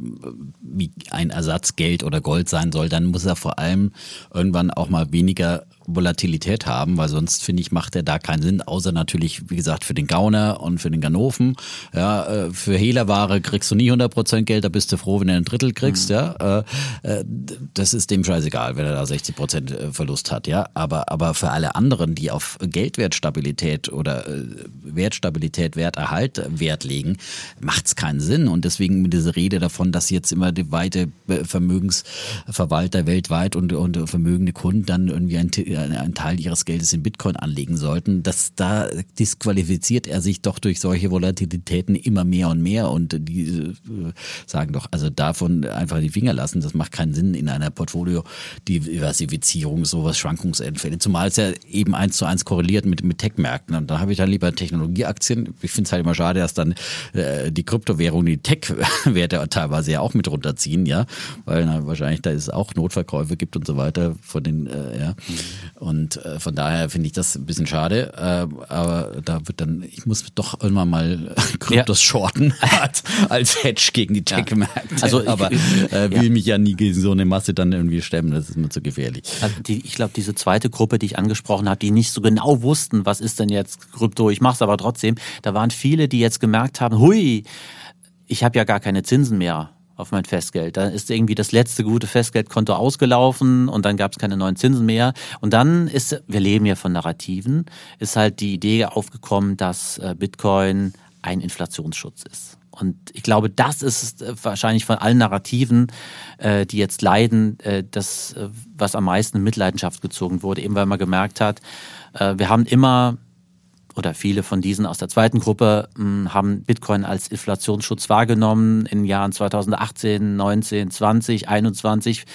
wie ein Ersatzgeld oder Gold sein soll, dann muss er vor allem irgendwann auch mal weniger Volatilität haben, weil sonst finde ich, macht er da keinen Sinn, außer natürlich, wie gesagt, für den Gauner und für den Ganoven. Ja, äh, für Hehlerware kriegst du nie 100% Geld, da bist du froh, wenn du ein Drittel kriegst, mhm. ja. Äh, äh, das ist dem scheißegal, wenn er da 60% Verlust hat, ja. Aber, aber für alle anderen, die auf Geldwertstabilität oder Wertstabilität, Werterhalt Wert legen, macht es keinen Sinn. Und deswegen mit dieser Rede davon, dass jetzt immer die weite Vermögensverwalter weltweit und, und vermögende Kunden dann irgendwie ein einen Teil ihres Geldes in Bitcoin anlegen sollten, dass da disqualifiziert er sich doch durch solche Volatilitäten immer mehr und mehr und die äh, sagen doch, also davon einfach die Finger lassen, das macht keinen Sinn in einer Portfolio-Diversifizierung, sowas Schwankungsentfälle, zumal es ja eben eins zu eins korreliert mit, mit Tech-Märkten und da habe ich dann lieber Technologieaktien. Ich finde es halt immer schade, dass dann äh, die Kryptowährungen die Tech-Werte [LAUGHS] teilweise ja auch mit runterziehen, ja, weil na, wahrscheinlich da es auch Notverkäufe gibt und so weiter von den, äh, ja. Mhm. Und äh, von daher finde ich das ein bisschen schade. Äh, aber da wird dann, ich muss doch irgendwann mal [LAUGHS] Kryptos ja. shorten [LAUGHS] als, als Hedge gegen die Tech-Märkte. Ja. Also aber äh, [LAUGHS] will ja. mich ja nie gegen so eine Masse dann irgendwie stemmen. Das ist mir zu gefährlich. Also die, ich glaube, diese zweite Gruppe, die ich angesprochen habe, die nicht so genau wussten, was ist denn jetzt Krypto, ich mache es aber trotzdem. Da waren viele, die jetzt gemerkt haben, hui, ich habe ja gar keine Zinsen mehr auf mein Festgeld. Da ist irgendwie das letzte gute Festgeldkonto ausgelaufen und dann gab es keine neuen Zinsen mehr. Und dann ist, wir leben ja von Narrativen, ist halt die Idee aufgekommen, dass äh, Bitcoin ein Inflationsschutz ist. Und ich glaube, das ist äh, wahrscheinlich von allen Narrativen, äh, die jetzt leiden, das, was am meisten in Mitleidenschaft gezogen wurde, eben weil man gemerkt hat, wir haben immer oder viele von diesen aus der zweiten Gruppe mh, hm, haben Bitcoin als Inflationsschutz wahrgenommen in den Jahren 2018, 19, 20, 21.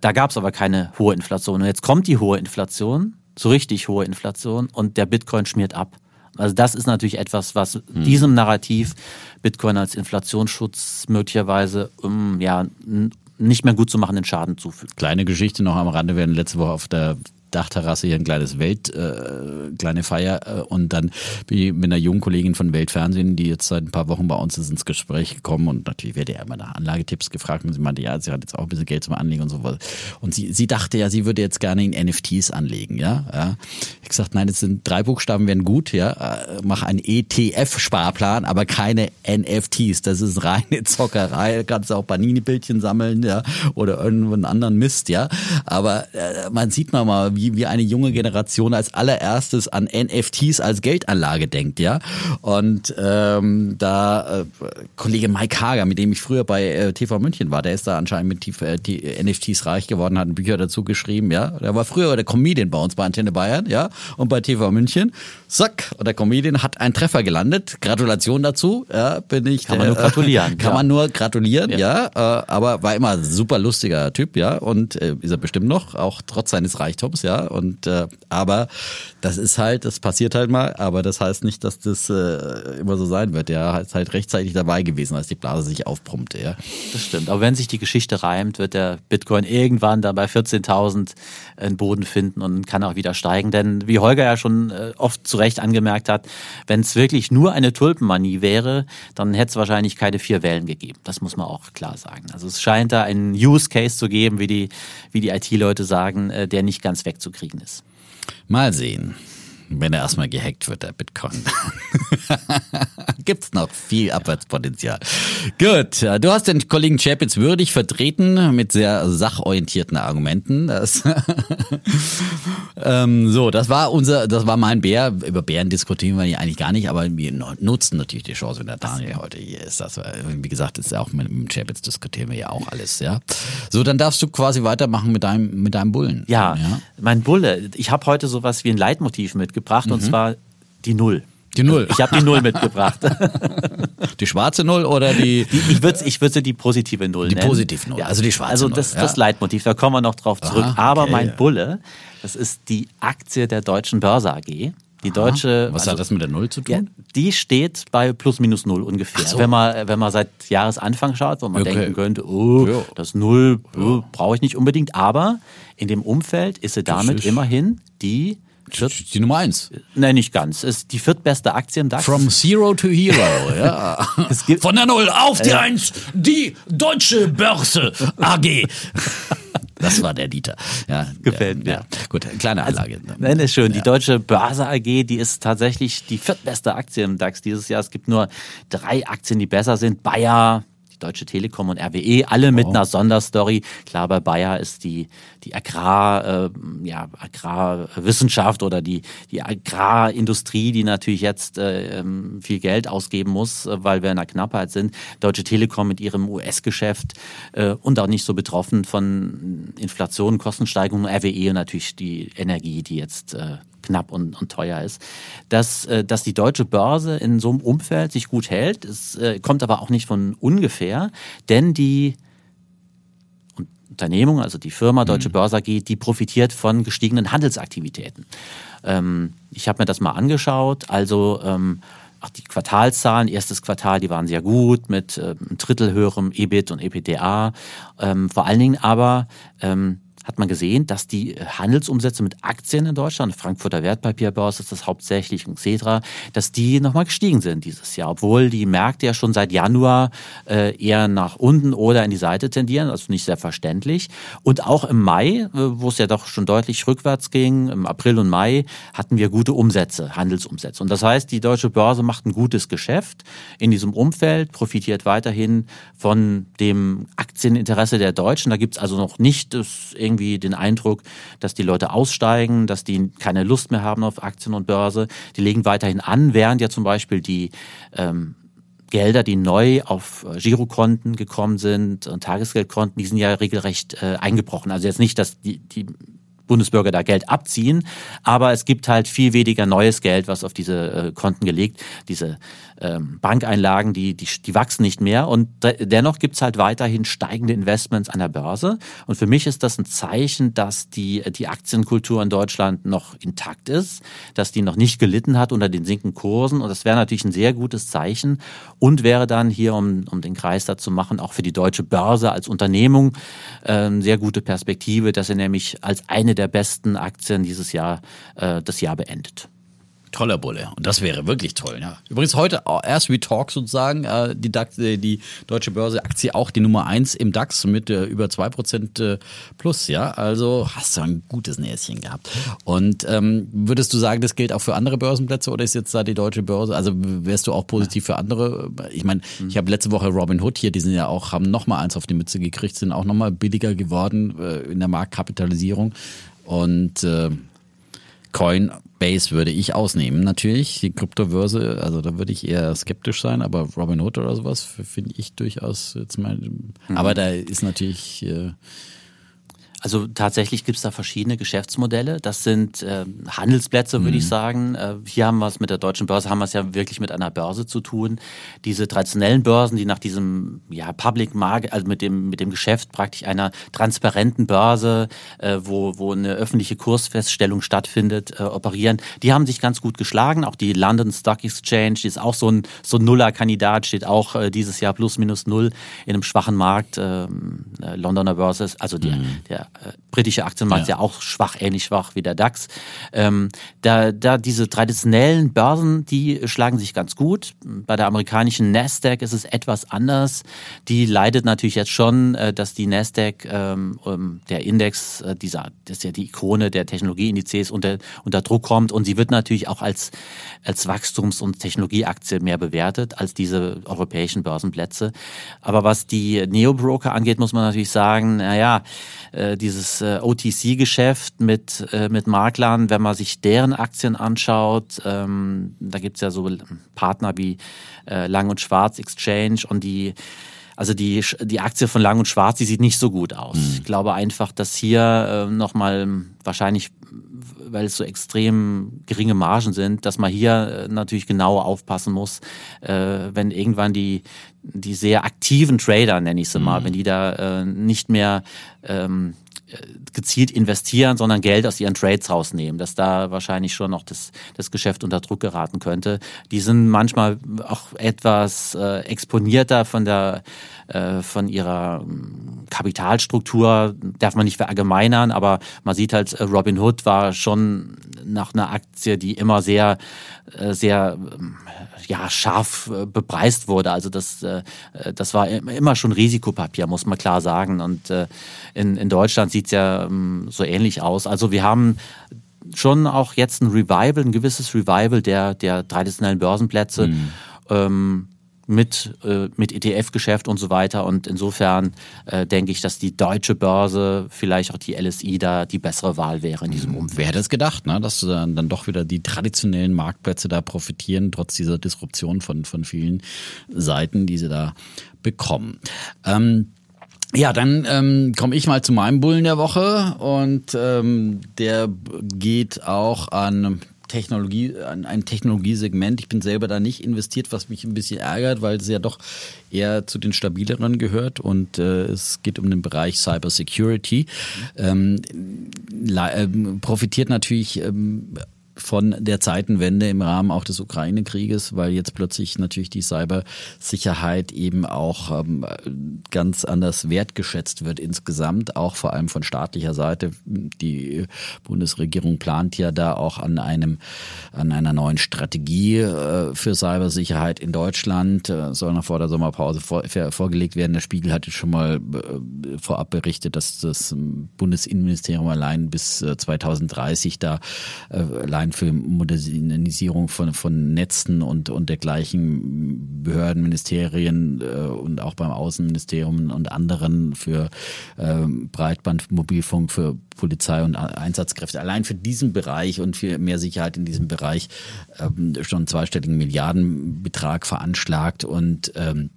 Da gab es aber keine hohe Inflation. Und jetzt kommt die hohe Inflation, so richtig hohe Inflation, und der Bitcoin schmiert ab. Also das ist natürlich etwas, was hm. diesem Narrativ Bitcoin als Inflationsschutz möglicherweise um, ja, nicht mehr gut zu machenden Schaden zufügt. Kleine Geschichte noch am Rande. Wir hatten letzte Woche auf der Dachterrasse hier ein kleines Welt, äh, kleine Feier äh, und dann bin ich mit einer jungen Kollegin von Weltfernsehen, die jetzt seit ein paar Wochen bei uns ist, ins Gespräch gekommen und natürlich werde ja immer nach Anlagetipps gefragt und sie meinte, ja, sie hat jetzt auch ein bisschen Geld zum Anlegen und so. Und sie, sie dachte ja, sie würde jetzt gerne in NFTs anlegen, ja. ja. Ich gesagt, nein, das sind drei Buchstaben wären gut, ja. Äh, mach einen ETF-Sparplan, aber keine NFTs. Das ist reine Zockerei. Da kannst auch Panini-Bildchen sammeln, ja, oder irgendeinen anderen Mist, ja. Aber äh, man sieht mal, wie wie, wie eine junge Generation als allererstes an NFTs als Geldanlage denkt, ja. Und ähm, da äh, Kollege Mike Hager, mit dem ich früher bei äh, TV München war, der ist da anscheinend mit äh, NFTs reich geworden, hat Bücher dazu geschrieben, ja. Der war früher der Comedian bei uns bei Antenne Bayern, ja, und bei TV München. Zack, und der Comedian hat einen Treffer gelandet. Gratulation dazu, ja, bin ich. Kann man nur gratulieren. [LAUGHS] Kann ja. man nur gratulieren, ja. ja äh, aber war immer super lustiger Typ, ja, und äh, ist er bestimmt noch, auch trotz seines Reichtums, ja ja. Und äh, aber das ist halt, das passiert halt mal, aber das heißt nicht, dass das äh, immer so sein wird. Er ist halt rechtzeitig dabei gewesen, als die Blase sich aufpumpte, ja. Das stimmt. Aber wenn sich die Geschichte reimt, wird der Bitcoin irgendwann dann bei 14.000 einen Boden finden und kann auch wieder steigen. Denn wie Holger ja schon äh, oft zu Recht angemerkt hat, wenn es wirklich nur eine Tulpenmanie wäre, dann hätte es wahrscheinlich keine vier Wellen gegeben. Das muss man auch klar sagen. Also es scheint da einen Use Case zu geben, wie die, wie die IT-Leute sagen, äh, der nicht ganz wegzukriegen ist. Mal sehen wenn er erstmal gehackt wird, der Bitcoin. [LAUGHS] Gibt's noch viel Abwärtspotenzial. Gut, du hast den Kollegen Chapitz würdig vertreten mit sehr sachorientierten Argumenten. Das [LAUGHS] ähm, so, das war unser, das war mein Bär. Über Bären diskutieren wir eigentlich gar nicht, aber wir nutzen natürlich die Chance, wenn der Daniel heute hier ist. Das, wie gesagt, ist auch mit dem Chapitz diskutieren wir ja auch alles, ja. So, dann darfst du quasi weitermachen mit deinem, mit deinem Bullen. Ja, ja? mein Bulle. Ich habe heute sowas wie ein Leitmotiv mitgebracht mitgebracht mhm. und zwar die Null. Die Null. Ich habe die Null mitgebracht. [LAUGHS] Die schwarze Null oder die? die ich würde ich würd sie die positive Null die nennen. Die positive Null, ja, also die schwarze also Null. Also das, ja. das Leitmotiv, da kommen wir noch drauf zurück. Aha, Aber okay. mein Bulle, das ist die Aktie der Deutschen Börse AG. Die Aha. deutsche. Was also, hat das mit der Null zu tun? Ja, die steht bei plus minus null ungefähr. So. Wenn man wenn man seit Jahresanfang schaut, wo man okay. denken könnte, oh, ja. das Null oh, brauche ich nicht unbedingt. Aber in dem Umfeld ist sie damit immerhin die die Nummer eins. Nein, nicht ganz. Es ist die viertbeste Aktie im DAX. From Zero to Hero, [LAUGHS] ja. Von der Null auf die Eins, die Deutsche Börse AG. Das war der Dieter. Ja, Gefällt mir. Ja. Gut, kleine also, Anlage. Also, nein, ist schön. Die Deutsche Börse AG, die ist tatsächlich die viertbeste Aktie im DAX dieses Jahr. Es gibt nur drei Aktien, die besser sind. Bayer, Deutsche Telekom und RWE, alle mit oh. einer Sonderstory. Klar, bei Bayer ist die, die Agrar, äh, ja, Agrarwissenschaft oder die, die Agrarindustrie, die natürlich jetzt äh, ähm, viel Geld ausgeben muss, äh, weil wir in einer Knappheit sind. Deutsche Telekom mit ihrem US-Geschäft äh, und auch nicht so betroffen von Inflation, Kostensteigerungen. RWE natürlich die Energie, die jetzt äh, knapp und, und teuer ist. Dass, äh, dass die deutsche Börse in so einem Umfeld sich gut hält, es äh, kommt aber auch nicht von ungefähr, denn die Unternehmung, also die Firma Deutsche mhm. Börse AG, die profitiert von gestiegenen Handelsaktivitäten. Ähm, ich habe mir das mal angeschaut, also ähm, auch die Quartalszahlen, erstes Quartal, die waren sehr gut mit äh, einem Drittel höherem EBIT und EBITDA. Ähm, vor allen Dingen aber ähm, hat man gesehen, dass die Handelsumsätze mit Aktien in Deutschland, Frankfurter Wertpapierbörse ist das hauptsächlich und Xetra, dass die nochmal gestiegen sind dieses Jahr, obwohl die Märkte ja schon seit Januar äh, eher nach unten oder in die Seite tendieren, also nicht sehr verständlich. Und auch im Mai, äh, wo es ja doch schon deutlich rückwärts ging, im April und Mai hatten wir gute Umsätze, Handelsumsätze. Und das heißt, die deutsche Börse macht ein gutes Geschäft in diesem Umfeld, profitiert weiterhin von dem Aktieninteresse der Deutschen. Da gibt es also noch nicht das irgendwie den Eindruck, dass die Leute aussteigen, dass die keine Lust mehr haben auf Aktien und Börse. Die legen weiterhin an, während ja zum Beispiel die ähm, Gelder, die neu auf äh, Girokonten gekommen sind und Tagesgeldkonten, die sind ja regelrecht äh, eingebrochen. Also jetzt nicht, dass die, die Bundesbürger da Geld abziehen, aber es gibt halt viel weniger neues Geld, was auf diese äh, Konten gelegt, diese ähm, Bankeinlagen, die, die, die wachsen nicht mehr. Und dennoch gibt es halt weiterhin steigende Investments an der Börse. Und für mich ist das ein Zeichen, dass die, die Aktienkultur in Deutschland noch intakt ist, dass die noch nicht gelitten hat unter den sinkenden Kursen. Und das wäre natürlich ein sehr gutes Zeichen und wäre dann hier, um, um den Kreis dazu machen, auch für die deutsche Börse als Unternehmung äh, sehr gute Perspektive, dass er nämlich als eine der besten Aktien dieses Jahr äh, das Jahr beendet. Toller Bulle. Und das wäre wirklich toll. Ja. Übrigens heute erst wie Talk sozusagen, äh, die, DAX, äh, die deutsche Börse Aktie auch die Nummer 1 im DAX mit äh, über 2% äh, plus. Ja, also hast du ein gutes Näschen gehabt. Und ähm, würdest du sagen, das gilt auch für andere Börsenplätze oder ist jetzt da die deutsche Börse? Also wärst du auch positiv für andere? Ich meine, ich habe letzte Woche Robin Hood hier, die sind ja auch, haben nochmal eins auf die Mütze gekriegt, sind auch nochmal billiger geworden äh, in der Marktkapitalisierung. Und äh, Coinbase würde ich ausnehmen, natürlich. Die Kryptobörse, also da würde ich eher skeptisch sein, aber Robinhood oder sowas finde ich durchaus jetzt mal. Mhm. Aber da ist natürlich. Äh, also tatsächlich gibt es da verschiedene Geschäftsmodelle. Das sind äh, Handelsplätze, würde mhm. ich sagen. Äh, hier haben wir es mit der deutschen Börse, haben wir es ja wirklich mit einer Börse zu tun. Diese traditionellen Börsen, die nach diesem ja, Public Market, also mit dem, mit dem Geschäft praktisch einer transparenten Börse, äh, wo, wo eine öffentliche Kursfeststellung stattfindet, äh, operieren, die haben sich ganz gut geschlagen. Auch die London Stock Exchange, die ist auch so ein, so ein Nuller-Kandidat, steht auch äh, dieses Jahr plus minus null in einem schwachen Markt. Ähm, äh, Londoner Börse, also die, mhm. der britische Aktienmarkt ja. ja auch schwach, ähnlich schwach wie der DAX. Ähm, da, da diese traditionellen Börsen, die schlagen sich ganz gut. Bei der amerikanischen Nasdaq ist es etwas anders. Die leidet natürlich jetzt schon, äh, dass die Nasdaq, ähm, ähm der Index, äh, dieser, das ist ja die Ikone der Technologieindizes, unter, unter Druck kommt und sie wird natürlich auch als, als Wachstums- und Technologieaktie mehr bewertet als diese europäischen Börsenplätze. Aber was die Neobroker angeht, muss man natürlich sagen, naja, äh, dieses äh, OTC-Geschäft mit, äh, mit Maklern, wenn man sich deren Aktien anschaut, ähm, da gibt's ja so Partner wie äh, Lang und Schwarz Exchange und die also die, die Aktie von Lang und Schwarz, die sieht nicht so gut aus. Mhm. Ich glaube einfach, dass hier äh, nochmal wahrscheinlich, weil es so extrem geringe Margen sind, dass man hier äh, natürlich genau aufpassen muss, äh, wenn irgendwann die, die sehr aktiven Trader, nenne ich sie mal, mhm. wenn die da äh, nicht mehr ähm, gezielt investieren, sondern Geld aus ihren Trades rausnehmen, dass da wahrscheinlich schon noch das, das Geschäft unter Druck geraten könnte. Die sind manchmal auch etwas äh, exponierter von der äh, von ihrer Kapitalstruktur, darf man nicht verallgemeinern, aber man sieht halt, äh, Robin Hood war schon nach einer Aktie, die immer sehr, äh, sehr ähm, ja, scharf bepreist wurde. Also das, das war immer schon Risikopapier, muss man klar sagen. Und in, in Deutschland sieht es ja ähm, so ähnlich aus. Also wir haben schon auch jetzt ein Revival, ein gewisses Revival der, der traditionellen Börsenplätze. Mhm. Ähm, mit, äh, mit ETF-Geschäft und so weiter. Und insofern äh, denke ich, dass die deutsche Börse, vielleicht auch die LSI, da die bessere Wahl wäre in diesem Umfeld. Wer hätte es gedacht, ne? dass dann, dann doch wieder die traditionellen Marktplätze da profitieren, trotz dieser Disruption von, von vielen Seiten, die sie da bekommen. Ähm, ja, dann ähm, komme ich mal zu meinem Bullen der Woche und ähm, der geht auch an Technologie, ein Technologiesegment. Ich bin selber da nicht investiert, was mich ein bisschen ärgert, weil es ja doch eher zu den stabileren gehört und äh, es geht um den Bereich Cyber Security. Ähm, äh, profitiert natürlich ähm, von der Zeitenwende im Rahmen auch des Ukraine-Krieges, weil jetzt plötzlich natürlich die Cybersicherheit eben auch ähm, ganz anders wertgeschätzt wird insgesamt, auch vor allem von staatlicher Seite. Die Bundesregierung plant ja da auch an einem an einer neuen Strategie äh, für Cybersicherheit in Deutschland, äh, soll noch vor der Sommerpause vor, vorgelegt werden. Der Spiegel hatte schon mal äh, vorab berichtet, dass das Bundesinnenministerium allein bis 2030 da allein für Modernisierung von, von Netzen und, und dergleichen Behörden, Ministerien äh, und auch beim Außenministerium und anderen für äh, Breitband, Mobilfunk, für Polizei und Einsatzkräfte. Allein für diesen Bereich und für mehr Sicherheit in diesem Bereich ähm, schon zweistelligen Milliardenbetrag veranschlagt und ähm,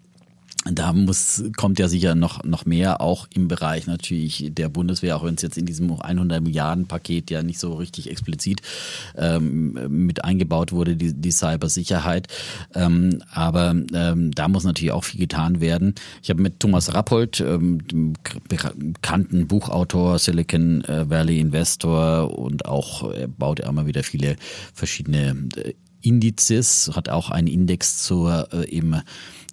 da muss, kommt ja sicher noch, noch mehr, auch im Bereich natürlich der Bundeswehr, auch wenn es jetzt in diesem 100 Milliarden Paket ja nicht so richtig explizit ähm, mit eingebaut wurde, die, die Cybersicherheit. Ähm, aber ähm, da muss natürlich auch viel getan werden. Ich habe mit Thomas Rappold, ähm, dem bekannten Buchautor, Silicon Valley Investor und auch er baut ja immer wieder viele verschiedene äh, Indizes, hat auch einen Index zur äh, eben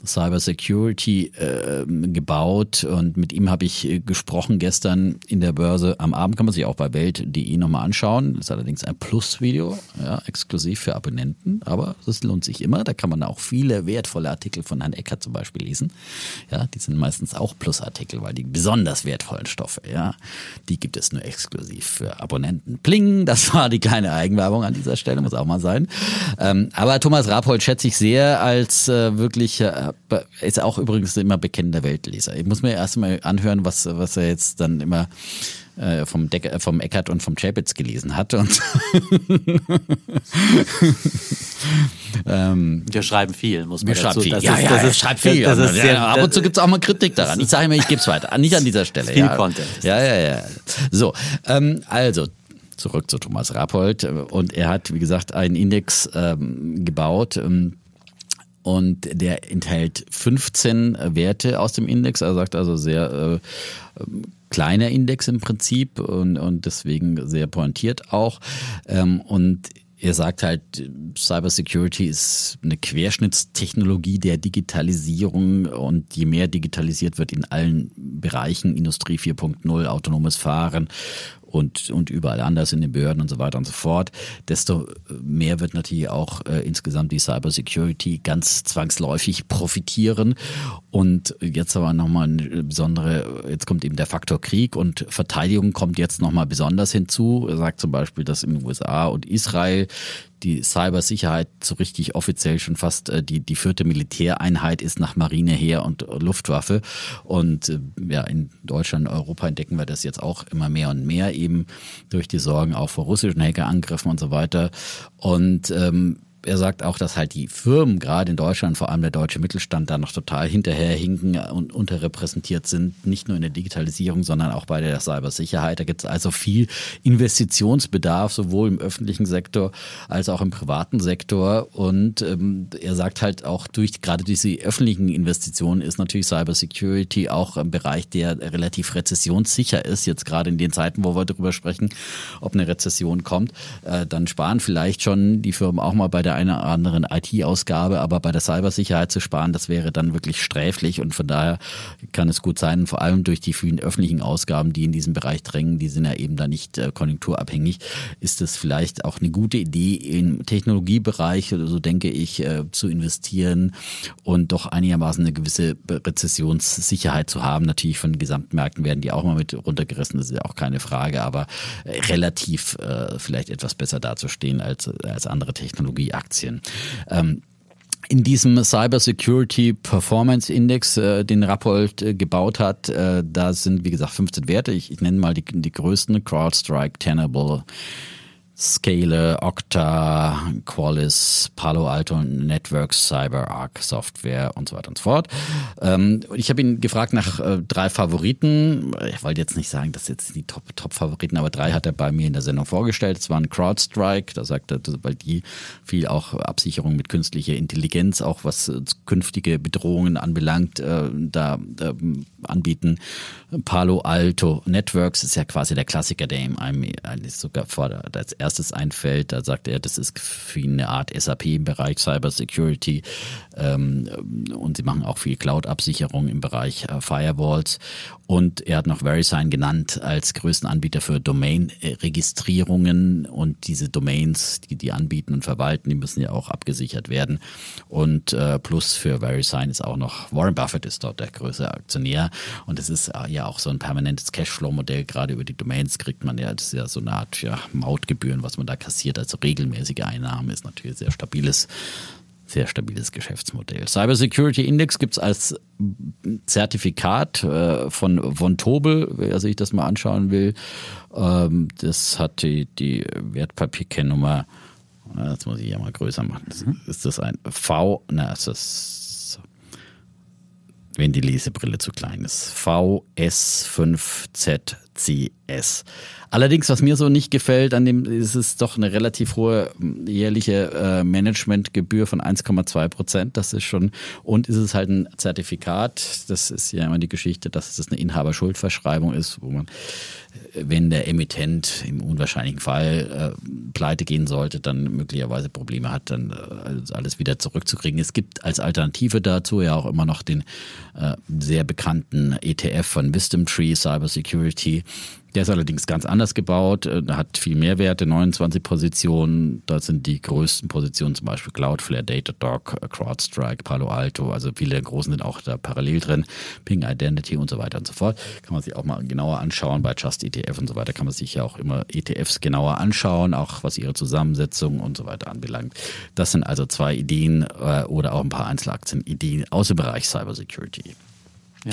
Cyber Security äh, gebaut und mit ihm habe ich äh, gesprochen gestern in der Börse. Am Abend kann man sich auch bei welt.de nochmal anschauen. Ist allerdings ein Plus-Video, ja, exklusiv für Abonnenten, aber das lohnt sich immer. Da kann man auch viele wertvolle Artikel von Herrn Eckert zum Beispiel lesen. Ja, die sind meistens auch Plus-Artikel, weil die besonders wertvollen Stoffe, ja, die gibt es nur exklusiv für Abonnenten. Pling, das war die kleine Eigenwerbung an dieser Stelle, muss auch mal sein. Ähm, aber Thomas Rappold schätze ich sehr als äh, wirklich äh, ist auch übrigens immer bekennender Weltleser. Ich muss mir erst mal anhören, was, was er jetzt dann immer äh, vom, Decker, vom Eckert und vom Chapitz gelesen hat. Und [LAUGHS] ähm, wir schreiben viel, muss man wir dazu. Viel. Das ja, ist, ja, das ist, schreibt viel. Das, das ist sehr, ab und zu gibt es auch mal Kritik daran. Ich sage immer, ich gebe es weiter. Nicht an dieser Stelle. Viel ja. Content. Ja, ja, ja. So, ähm, also zurück zu Thomas Rappold. Und er hat, wie gesagt, einen Index ähm, gebaut. Ähm, und der enthält 15 Werte aus dem Index. Er sagt also sehr äh, kleiner Index im Prinzip und, und deswegen sehr pointiert auch. Ähm, und er sagt halt, Cybersecurity ist eine Querschnittstechnologie der Digitalisierung und je mehr digitalisiert wird in allen Bereichen, Industrie 4.0, autonomes Fahren und, und überall anders in den Behörden und so weiter und so fort, desto mehr wird natürlich auch äh, insgesamt die Cybersecurity ganz zwangsläufig profitieren. Und jetzt aber nochmal eine besondere, jetzt kommt eben der Faktor Krieg und Verteidigung kommt jetzt nochmal besonders hinzu. Er sagt zum Beispiel, dass in den USA und Israel die Cybersicherheit so richtig offiziell schon fast äh, die, die vierte Militäreinheit ist nach Marine, Heer und Luftwaffe. Und äh, ja, in Deutschland, Europa entdecken wir das jetzt auch immer mehr und mehr, eben durch die Sorgen auch vor russischen Hackerangriffen und so weiter. Und ähm, er sagt auch, dass halt die Firmen, gerade in Deutschland, vor allem der deutsche Mittelstand, da noch total hinterherhinken und unterrepräsentiert sind, nicht nur in der Digitalisierung, sondern auch bei der Cybersicherheit. Da gibt es also viel Investitionsbedarf, sowohl im öffentlichen Sektor als auch im privaten Sektor. Und ähm, er sagt halt auch durch gerade diese öffentlichen Investitionen ist natürlich Cybersecurity auch ein Bereich, der relativ rezessionssicher ist. Jetzt gerade in den Zeiten, wo wir darüber sprechen, ob eine Rezession kommt, äh, dann sparen vielleicht schon die Firmen auch mal bei der der einen oder anderen IT-Ausgabe, aber bei der Cybersicherheit zu sparen, das wäre dann wirklich sträflich und von daher kann es gut sein, vor allem durch die vielen öffentlichen Ausgaben, die in diesem Bereich drängen, die sind ja eben da nicht äh, konjunkturabhängig, ist es vielleicht auch eine gute Idee im Technologiebereich oder so denke ich äh, zu investieren und doch einigermaßen eine gewisse Rezessionssicherheit zu haben. Natürlich von Gesamtmärkten werden die auch mal mit runtergerissen, das ist ja auch keine Frage, aber äh, relativ äh, vielleicht etwas besser dazustehen als, als andere Technologieaktien. Aktien. Ähm, in diesem Cyber Security Performance Index, äh, den Rappold äh, gebaut hat, äh, da sind wie gesagt 15 Werte. Ich, ich nenne mal die, die größten: CrowdStrike, Tenable, Scale, Okta, Qualys, Palo Alto Networks, CyberArk Software und so weiter und so fort. Ähm, ich habe ihn gefragt nach äh, drei Favoriten. Ich wollte jetzt nicht sagen, das jetzt die Top-Favoriten, aber drei hat er bei mir in der Sendung vorgestellt. Es waren CrowdStrike, da sagt er, weil die viel auch Absicherung mit künstlicher Intelligenz, auch was äh, künftige Bedrohungen anbelangt, äh, da ähm, anbieten. Palo Alto Networks ist ja quasi der Klassiker, der ihm einem sogar vor als erstes einfällt. Da sagt er, das ist für ihn eine Art SAP im Bereich Cyber Security ähm, und sie machen auch viel Cloud-Absicherung im Bereich äh, Firewalls. Und er hat noch VeriSign genannt als größten Anbieter für Domain-Registrierungen und diese Domains, die die anbieten und verwalten, die müssen ja auch abgesichert werden. Und äh, plus für VeriSign ist auch noch Warren Buffett ist dort der größte Aktionär und es ist äh, ja auch so ein permanentes Cashflow-Modell. Gerade über die Domains kriegt man ja, das ist ja so eine Art ja, Mautgebühren, was man da kassiert. Also regelmäßige Einnahmen ist natürlich sehr stabiles sehr stabiles Geschäftsmodell. Cyber Security Index gibt es als Zertifikat äh, von Von Tobel, wer sich das mal anschauen will. Ähm, das hat die, die Wertpapierkennnummer, jetzt muss ich ja mal größer machen. Mhm. Ist das ein V? Na, ist das wenn die Lesebrille zu klein ist. VS5ZCS. Allerdings, was mir so nicht gefällt, an dem ist es doch eine relativ hohe jährliche äh, Managementgebühr von 1,2 Prozent. Das ist schon, und ist es halt ein Zertifikat. Das ist ja immer die Geschichte, dass es eine Inhaberschuldverschreibung ist, wo man, äh, wenn der Emittent im unwahrscheinlichen Fall äh, pleite gehen sollte, dann möglicherweise Probleme hat, dann äh, alles wieder zurückzukriegen. Es gibt als Alternative dazu ja auch immer noch den äh, sehr bekannten ETF von Wisdom Tree Cyber Security der ist allerdings ganz anders gebaut, äh, hat viel mehr Werte, 29 Positionen. Da sind die größten Positionen zum Beispiel Cloudflare, Datadog, CrowdStrike, Palo Alto. Also viele der großen sind auch da parallel drin. Ping Identity und so weiter und so fort. Kann man sich auch mal genauer anschauen. Bei Just ETF und so weiter kann man sich ja auch immer ETFs genauer anschauen, auch was ihre Zusammensetzung und so weiter anbelangt. Das sind also zwei Ideen äh, oder auch ein paar Einzelaktien, Ideen aus dem Bereich Cybersecurity. Ja.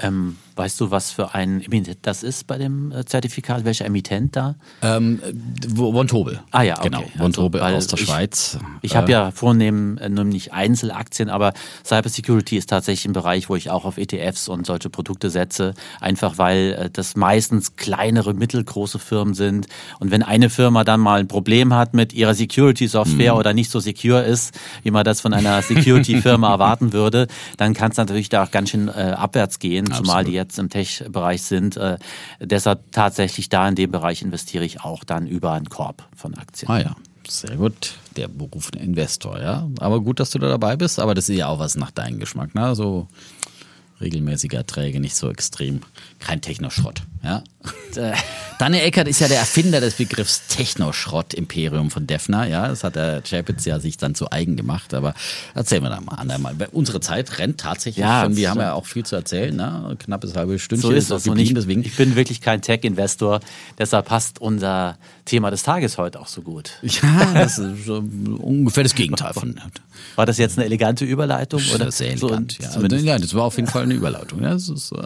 Ähm, Weißt du, was für ein Emittent das ist bei dem äh, Zertifikat? Welcher Emittent da? Ähm, Vontobel. Ah ja, okay. Genau, Vontobel also, aus der ich, Schweiz. Ich habe ja vornehm äh, nämlich Einzelaktien, aber Cybersecurity ist tatsächlich ein Bereich, wo ich auch auf ETFs und solche Produkte setze, einfach weil äh, das meistens kleinere, mittelgroße Firmen sind. Und wenn eine Firma dann mal ein Problem hat mit ihrer Security-Software mhm. oder nicht so secure ist, wie man das von einer Security-Firma [LAUGHS] erwarten würde, dann kann es natürlich da auch ganz schön äh, abwärts gehen, Absolut. zumal die jetzt im Tech-Bereich sind. Äh, deshalb tatsächlich da in dem Bereich investiere ich auch dann über einen Korb von Aktien. Ah ja. Sehr gut, der berufene Investor, ja. Aber gut, dass du da dabei bist, aber das ist ja auch was nach deinem Geschmack, ne? So regelmäßige Erträge, nicht so extrem, kein Technoschrott. Ja? [LAUGHS] Daniel Eckert ist ja der Erfinder des Begriffs Technoschrott-Imperium von Defner. Ja, das hat der Chapitz ja sich dann zu eigen gemacht. Aber erzählen wir da mal andermal. Unsere Zeit rennt tatsächlich ja, schon. Wir haben ja auch viel zu erzählen. Ne? Knappes halbe Stündchen so ist. Geblieben, ich, deswegen. ich bin wirklich kein Tech-Investor. Deshalb passt unser Thema des Tages heute auch so gut. [LAUGHS] Ja, das ist so ungefähr das Gegenteil von. War das jetzt eine elegante Überleitung? Oder? Sehr elegant, so, ja. ja. Das war auf jeden Fall eine Überleitung. Ja, das ist, äh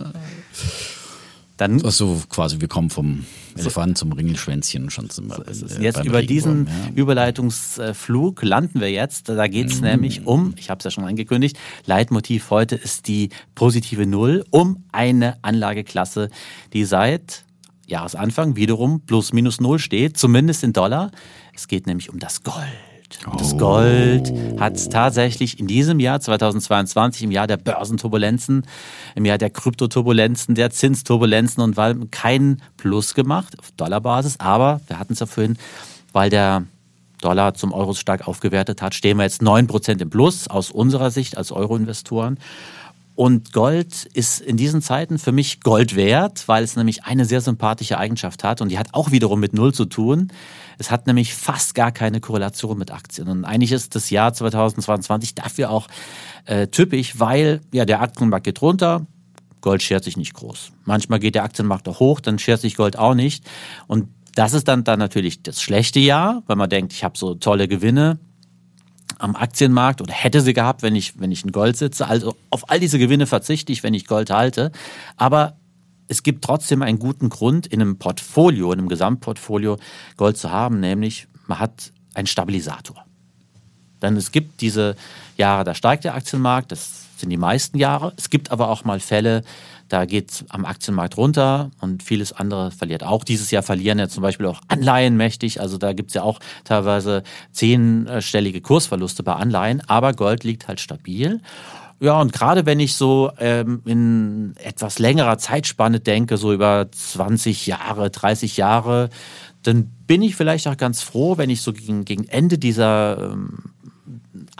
dann Ach so, quasi, wir kommen vom Elefant zum Ringelschwänzchen schon zum so äh, Jetzt über diesen ja. Überleitungsflug landen wir jetzt. Da geht es mhm. nämlich um, ich habe es ja schon angekündigt, Leitmotiv heute ist die positive Null, um eine Anlageklasse, die seit Jahresanfang wiederum plus minus null steht, zumindest in Dollar. Es geht nämlich um das Gold. Das Gold hat tatsächlich in diesem Jahr 2022, im Jahr der Börsenturbulenzen, im Jahr der Kryptoturbulenzen, der Zinsturbulenzen und weil kein Plus gemacht auf Dollarbasis. Aber wir hatten es ja vorhin, weil der Dollar zum Euro stark aufgewertet hat, stehen wir jetzt 9% im Plus aus unserer Sicht als Euro-Investoren. Und Gold ist in diesen Zeiten für mich Gold wert, weil es nämlich eine sehr sympathische Eigenschaft hat und die hat auch wiederum mit Null zu tun. Es hat nämlich fast gar keine Korrelation mit Aktien. Und eigentlich ist das Jahr 2022 dafür auch äh, typisch, weil ja der Aktienmarkt geht runter, Gold schert sich nicht groß. Manchmal geht der Aktienmarkt auch hoch, dann schert sich Gold auch nicht. Und das ist dann, dann natürlich das schlechte Jahr, weil man denkt, ich habe so tolle Gewinne, am Aktienmarkt oder hätte sie gehabt, wenn ich, wenn ich in Gold sitze. Also auf all diese Gewinne verzichte ich, wenn ich Gold halte. Aber es gibt trotzdem einen guten Grund, in einem Portfolio, in einem Gesamtportfolio Gold zu haben, nämlich man hat einen Stabilisator. Denn es gibt diese Jahre, da steigt der Aktienmarkt, das sind die meisten Jahre. Es gibt aber auch mal Fälle, da geht es am Aktienmarkt runter und vieles andere verliert auch. Dieses Jahr verlieren ja zum Beispiel auch Anleihen mächtig. Also da gibt es ja auch teilweise zehnstellige Kursverluste bei Anleihen. Aber Gold liegt halt stabil. Ja, und gerade wenn ich so ähm, in etwas längerer Zeitspanne denke, so über 20 Jahre, 30 Jahre, dann bin ich vielleicht auch ganz froh, wenn ich so gegen, gegen Ende dieser ähm,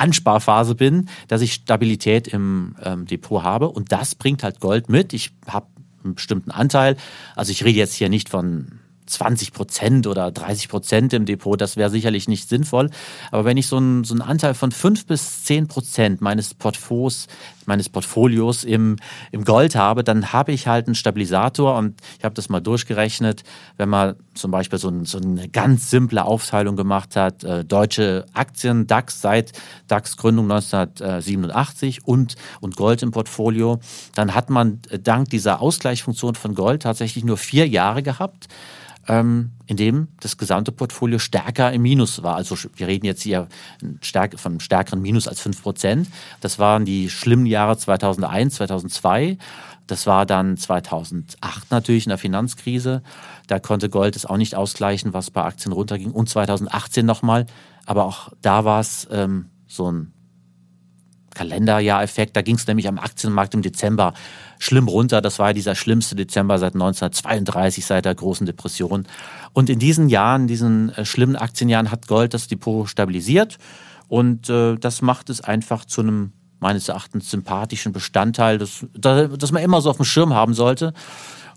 Ansparphase bin, dass ich Stabilität im ähm, Depot habe. Und das bringt halt Gold mit. Ich habe einen bestimmten Anteil. Also ich rede jetzt hier nicht von 20 Prozent oder 30 Prozent im Depot, das wäre sicherlich nicht sinnvoll. Aber wenn ich so einen, so einen Anteil von 5 bis 10 Prozent meines Portfolios, meines Portfolios im, im Gold habe, dann habe ich halt einen Stabilisator und ich habe das mal durchgerechnet, wenn man zum Beispiel so, ein, so eine ganz simple Aufteilung gemacht hat, äh, deutsche Aktien, DAX seit DAX-Gründung 1987 und, und Gold im Portfolio, dann hat man dank dieser Ausgleichsfunktion von Gold tatsächlich nur vier Jahre gehabt, ähm, in dem das gesamte Portfolio stärker im Minus war. Also wir reden jetzt hier von einem stärkeren Minus als 5 Prozent. Das waren die schlimmen Jahre 2001, 2002. Das war dann 2008 natürlich in der Finanzkrise. Da konnte Gold es auch nicht ausgleichen, was bei Aktien runterging. Und 2018 nochmal. Aber auch da war es ähm, so ein Kalenderjahr-Effekt. Da ging es nämlich am Aktienmarkt im Dezember schlimm runter. Das war dieser schlimmste Dezember seit 1932, seit der großen Depression. Und in diesen Jahren, diesen äh, schlimmen Aktienjahren, hat Gold das Depot stabilisiert. Und äh, das macht es einfach zu einem meines Erachtens sympathischen Bestandteil, das, das man immer so auf dem Schirm haben sollte.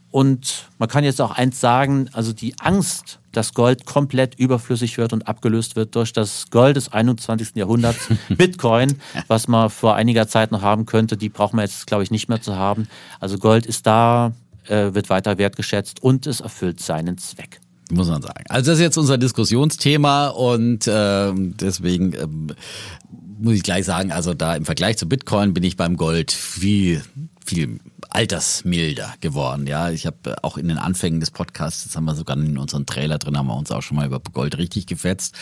Und man kann jetzt auch eins sagen, also die Angst, dass Gold komplett überflüssig wird und abgelöst wird durch das Gold des 21. Jahrhunderts, [LAUGHS] Bitcoin, was man vor einiger Zeit noch haben könnte, die braucht man jetzt, glaube ich, nicht mehr zu haben. Also Gold ist da, äh, wird weiter wertgeschätzt und es erfüllt seinen Zweck muss man sagen. Also das ist jetzt unser Diskussionsthema und äh, deswegen äh, muss ich gleich sagen, also da im Vergleich zu Bitcoin bin ich beim Gold viel, viel altersmilder geworden. Ja, ich habe äh, auch in den Anfängen des Podcasts, das haben wir sogar in unserem Trailer drin, haben wir uns auch schon mal über Gold richtig gefetzt.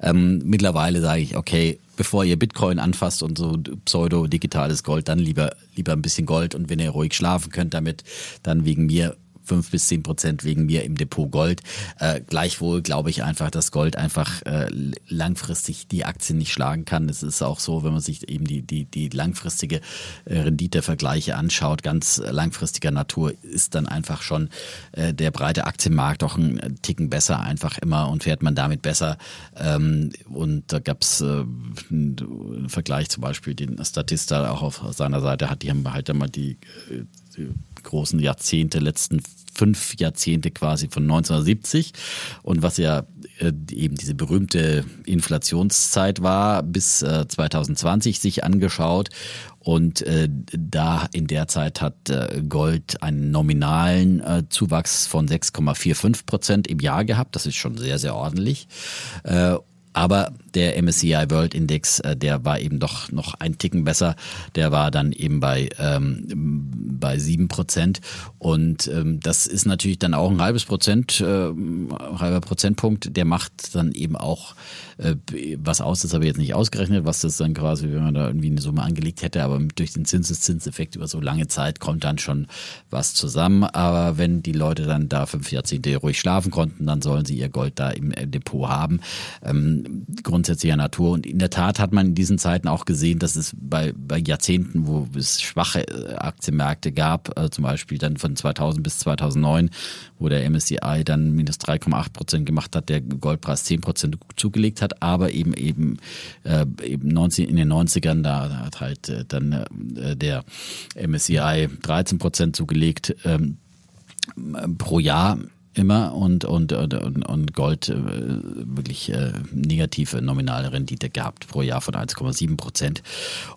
Ähm, mittlerweile sage ich, okay, bevor ihr Bitcoin anfasst und so pseudo-digitales Gold, dann lieber, lieber ein bisschen Gold und wenn ihr ruhig schlafen könnt damit, dann wegen mir fünf bis zehn Prozent wegen mir im Depot Gold. Äh, gleichwohl glaube ich einfach, dass Gold einfach äh, langfristig die Aktien nicht schlagen kann. Es ist auch so, wenn man sich eben die, die, die langfristige äh, Renditevergleiche anschaut, ganz langfristiger Natur, ist dann einfach schon äh, der breite Aktienmarkt auch ein Ticken besser einfach immer und fährt man damit besser. Ähm, und da gab es äh, einen Vergleich zum Beispiel, den Statista auch auf seiner Seite hat, die haben halt einmal die, äh, die großen Jahrzehnte, letzten fünf Jahrzehnte quasi von 1970 und was ja äh, eben diese berühmte Inflationszeit war bis äh, 2020 sich angeschaut und äh, da in der Zeit hat äh, Gold einen nominalen äh, Zuwachs von 6,45 Prozent im Jahr gehabt. Das ist schon sehr, sehr ordentlich. Äh, aber der MSCI World Index, äh, der war eben doch noch ein Ticken besser. Der war dann eben bei, ähm, bei sieben Prozent. Und ähm, das ist natürlich dann auch ein halbes Prozent, äh, halber Prozentpunkt. Der macht dann eben auch äh, was aus. Das habe ich jetzt nicht ausgerechnet, was das dann quasi, wenn man da irgendwie eine Summe angelegt hätte. Aber durch den Zinseszinseffekt über so lange Zeit kommt dann schon was zusammen. Aber wenn die Leute dann da fünf Jahrzehnte ruhig schlafen konnten, dann sollen sie ihr Gold da im Depot haben. Ähm, grundsätzlicher Natur. Und in der Tat hat man in diesen Zeiten auch gesehen, dass es bei, bei Jahrzehnten, wo es schwache äh, Aktienmärkte gab, äh, zum Beispiel dann von 2000 bis 2009, wo der MSCI dann minus 3,8 Prozent gemacht hat, der Goldpreis 10 Prozent zugelegt hat, aber eben eben, äh, eben 90, in den 90ern, da hat halt äh, dann äh, der MSCI 13 Prozent zugelegt. Ähm, pro Jahr immer und, und, und, und Gold äh, wirklich äh, negative nominale Rendite gehabt pro Jahr von 1,7 Prozent.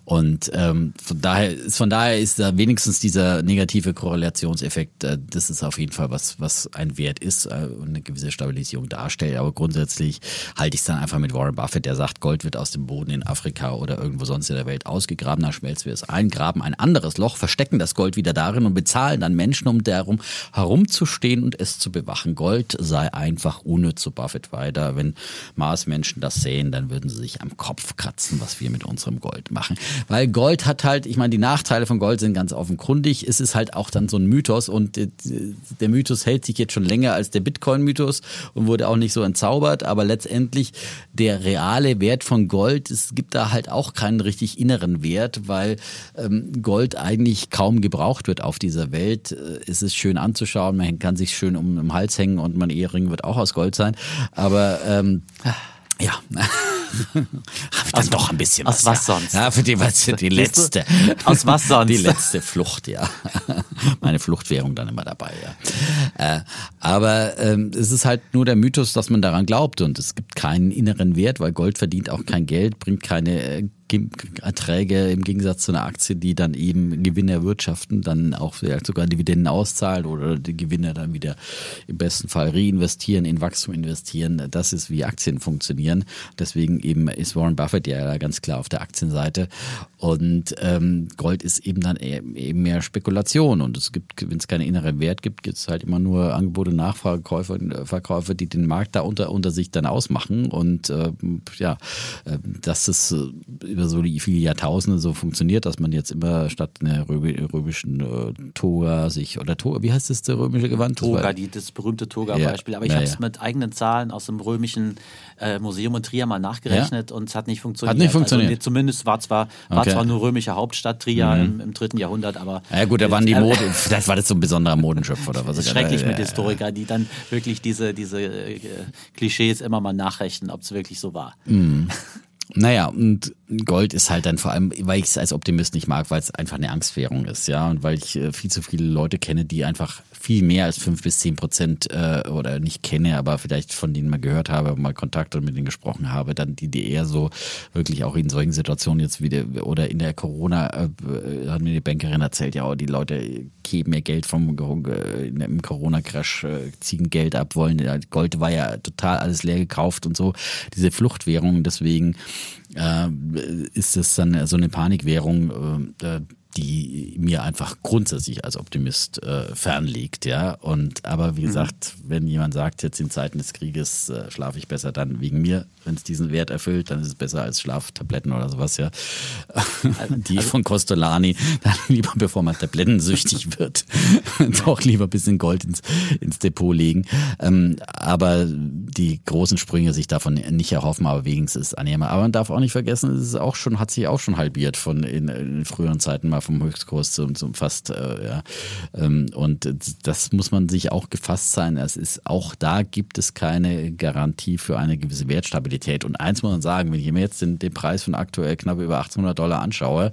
Und ähm, von daher von daher ist da wenigstens dieser negative Korrelationseffekt, äh, das ist auf jeden Fall was, was ein Wert ist äh, und eine gewisse Stabilisierung darstellt. Aber grundsätzlich halte ich es dann einfach mit Warren Buffett, der sagt, Gold wird aus dem Boden in Afrika oder irgendwo sonst in der Welt ausgegraben, dann schmelzen wir es ein, graben ein anderes Loch, verstecken das Gold wieder darin und bezahlen dann Menschen, um darum herumzustehen und es zu bewahren bewachen. Gold sei einfach unnütz, so Buffett weiter. Wenn Marsmenschen das sehen, dann würden sie sich am Kopf kratzen, was wir mit unserem Gold machen. Weil Gold hat halt, ich meine, die Nachteile von Gold sind ganz offenkundig. Es ist halt auch dann so ein Mythos und der Mythos hält sich jetzt schon länger als der Bitcoin-Mythos und wurde auch nicht so entzaubert. Aber letztendlich der reale Wert von Gold, es gibt da halt auch keinen richtig inneren Wert, weil ähm, Gold eigentlich kaum gebraucht wird auf dieser Welt. Äh, es ist schön anzuschauen, man kann sich schön um den Hals hängen und mein Ehering wird auch aus Gold sein. Aber ähm, ja. [LAUGHS] Habe ich dann aus, doch ein bisschen aus was. Aus was ja. sonst? Ja, für die, was, die letzte. aus was sonst? Die letzte Flucht, ja. [LAUGHS] Meine Fluchtwährung dann immer dabei, ja. Äh, aber ähm, es ist halt nur der Mythos, dass man daran glaubt und es gibt keinen inneren Wert, weil Gold verdient auch kein Geld, bringt keine äh, Erträge im Gegensatz zu einer Aktie, die dann eben Gewinne erwirtschaften, dann auch sogar Dividenden auszahlt oder die Gewinne dann wieder im besten Fall reinvestieren, in Wachstum investieren. Das ist wie Aktien funktionieren. Deswegen eben ist Warren Buffett ja ganz klar auf der Aktienseite. Und ähm, Gold ist eben dann e-, eben mehr Spekulation. Und es gibt, wenn es keinen inneren Wert gibt, gibt es halt immer nur Angebote, Nachfrage, Käufer, Verkäufer, die den Markt da unter, unter sich dann ausmachen. Und äh, ja, äh, dass es äh, über so viele Jahrtausende so funktioniert, dass man jetzt immer statt einer römischen äh, Toga sich, oder Toga, wie heißt das, der römische Gewand? Toga, die, das berühmte Toga-Beispiel. Ja, Aber ich habe es ja. mit eigenen Zahlen aus dem römischen äh, Museum in Trier mal nachgerechnet ja? und es hat nicht funktioniert. Hat nicht funktioniert. Also, zumindest war zwar, war okay. zwar nur römische Hauptstadt Trier mhm. im, im, dritten Jahrhundert, aber. Ja gut, da waren die Mode, [LAUGHS] vielleicht war das so ein besonderer Modenschöpfer oder was. [LAUGHS] Das ist schrecklich mit Historiker, die dann wirklich diese, diese äh, Klischees immer mal nachrechnen, ob es wirklich so war. Mhm. [LAUGHS] Naja, und Gold ist halt dann vor allem, weil ich es als Optimist nicht mag, weil es einfach eine Angstwährung ist, ja, und weil ich äh, viel zu viele Leute kenne, die einfach viel mehr als fünf bis zehn Prozent äh, oder nicht kenne, aber vielleicht von denen mal gehört habe, mal Kontakt und mit denen gesprochen habe, dann die, die eher so wirklich auch in solchen Situationen jetzt wieder oder in der Corona äh, hat mir die Bankerin erzählt, ja, die Leute geben ihr Geld vom äh, im Corona-Crash, äh, ziehen Geld ab, wollen. Gold war ja total alles leer gekauft und so, diese Fluchtwährung, deswegen äh, ist es dann so eine Panikwährung, äh, die mir einfach grundsätzlich als Optimist äh, fernliegt, ja. Und aber wie mhm. gesagt, wenn jemand sagt, jetzt in Zeiten des Krieges äh, schlafe ich besser, dann wegen mir, wenn es diesen Wert erfüllt, dann ist es besser als Schlaftabletten oder sowas, ja. Also, [LAUGHS] die also, von Costolani, [LAUGHS] dann lieber bevor man tablettensüchtig [LAUGHS] wird, doch lieber ein bisschen Gold ins, ins Depot legen. Ähm, aber die großen Sprünge sich davon nicht erhoffen, aber wenigstens ist annehmbar. Aber man darf auch nicht vergessen, es ist auch schon, hat sich auch schon halbiert von in, in früheren Zeiten mal vom Höchstkurs zum, zum fast, äh, ja. Ähm, und das muss man sich auch gefasst sein. Es ist auch da gibt es keine Garantie für eine gewisse Wertstabilität. Und eins muss man sagen, wenn ich mir jetzt den, den Preis von aktuell knapp über 1800 Dollar anschaue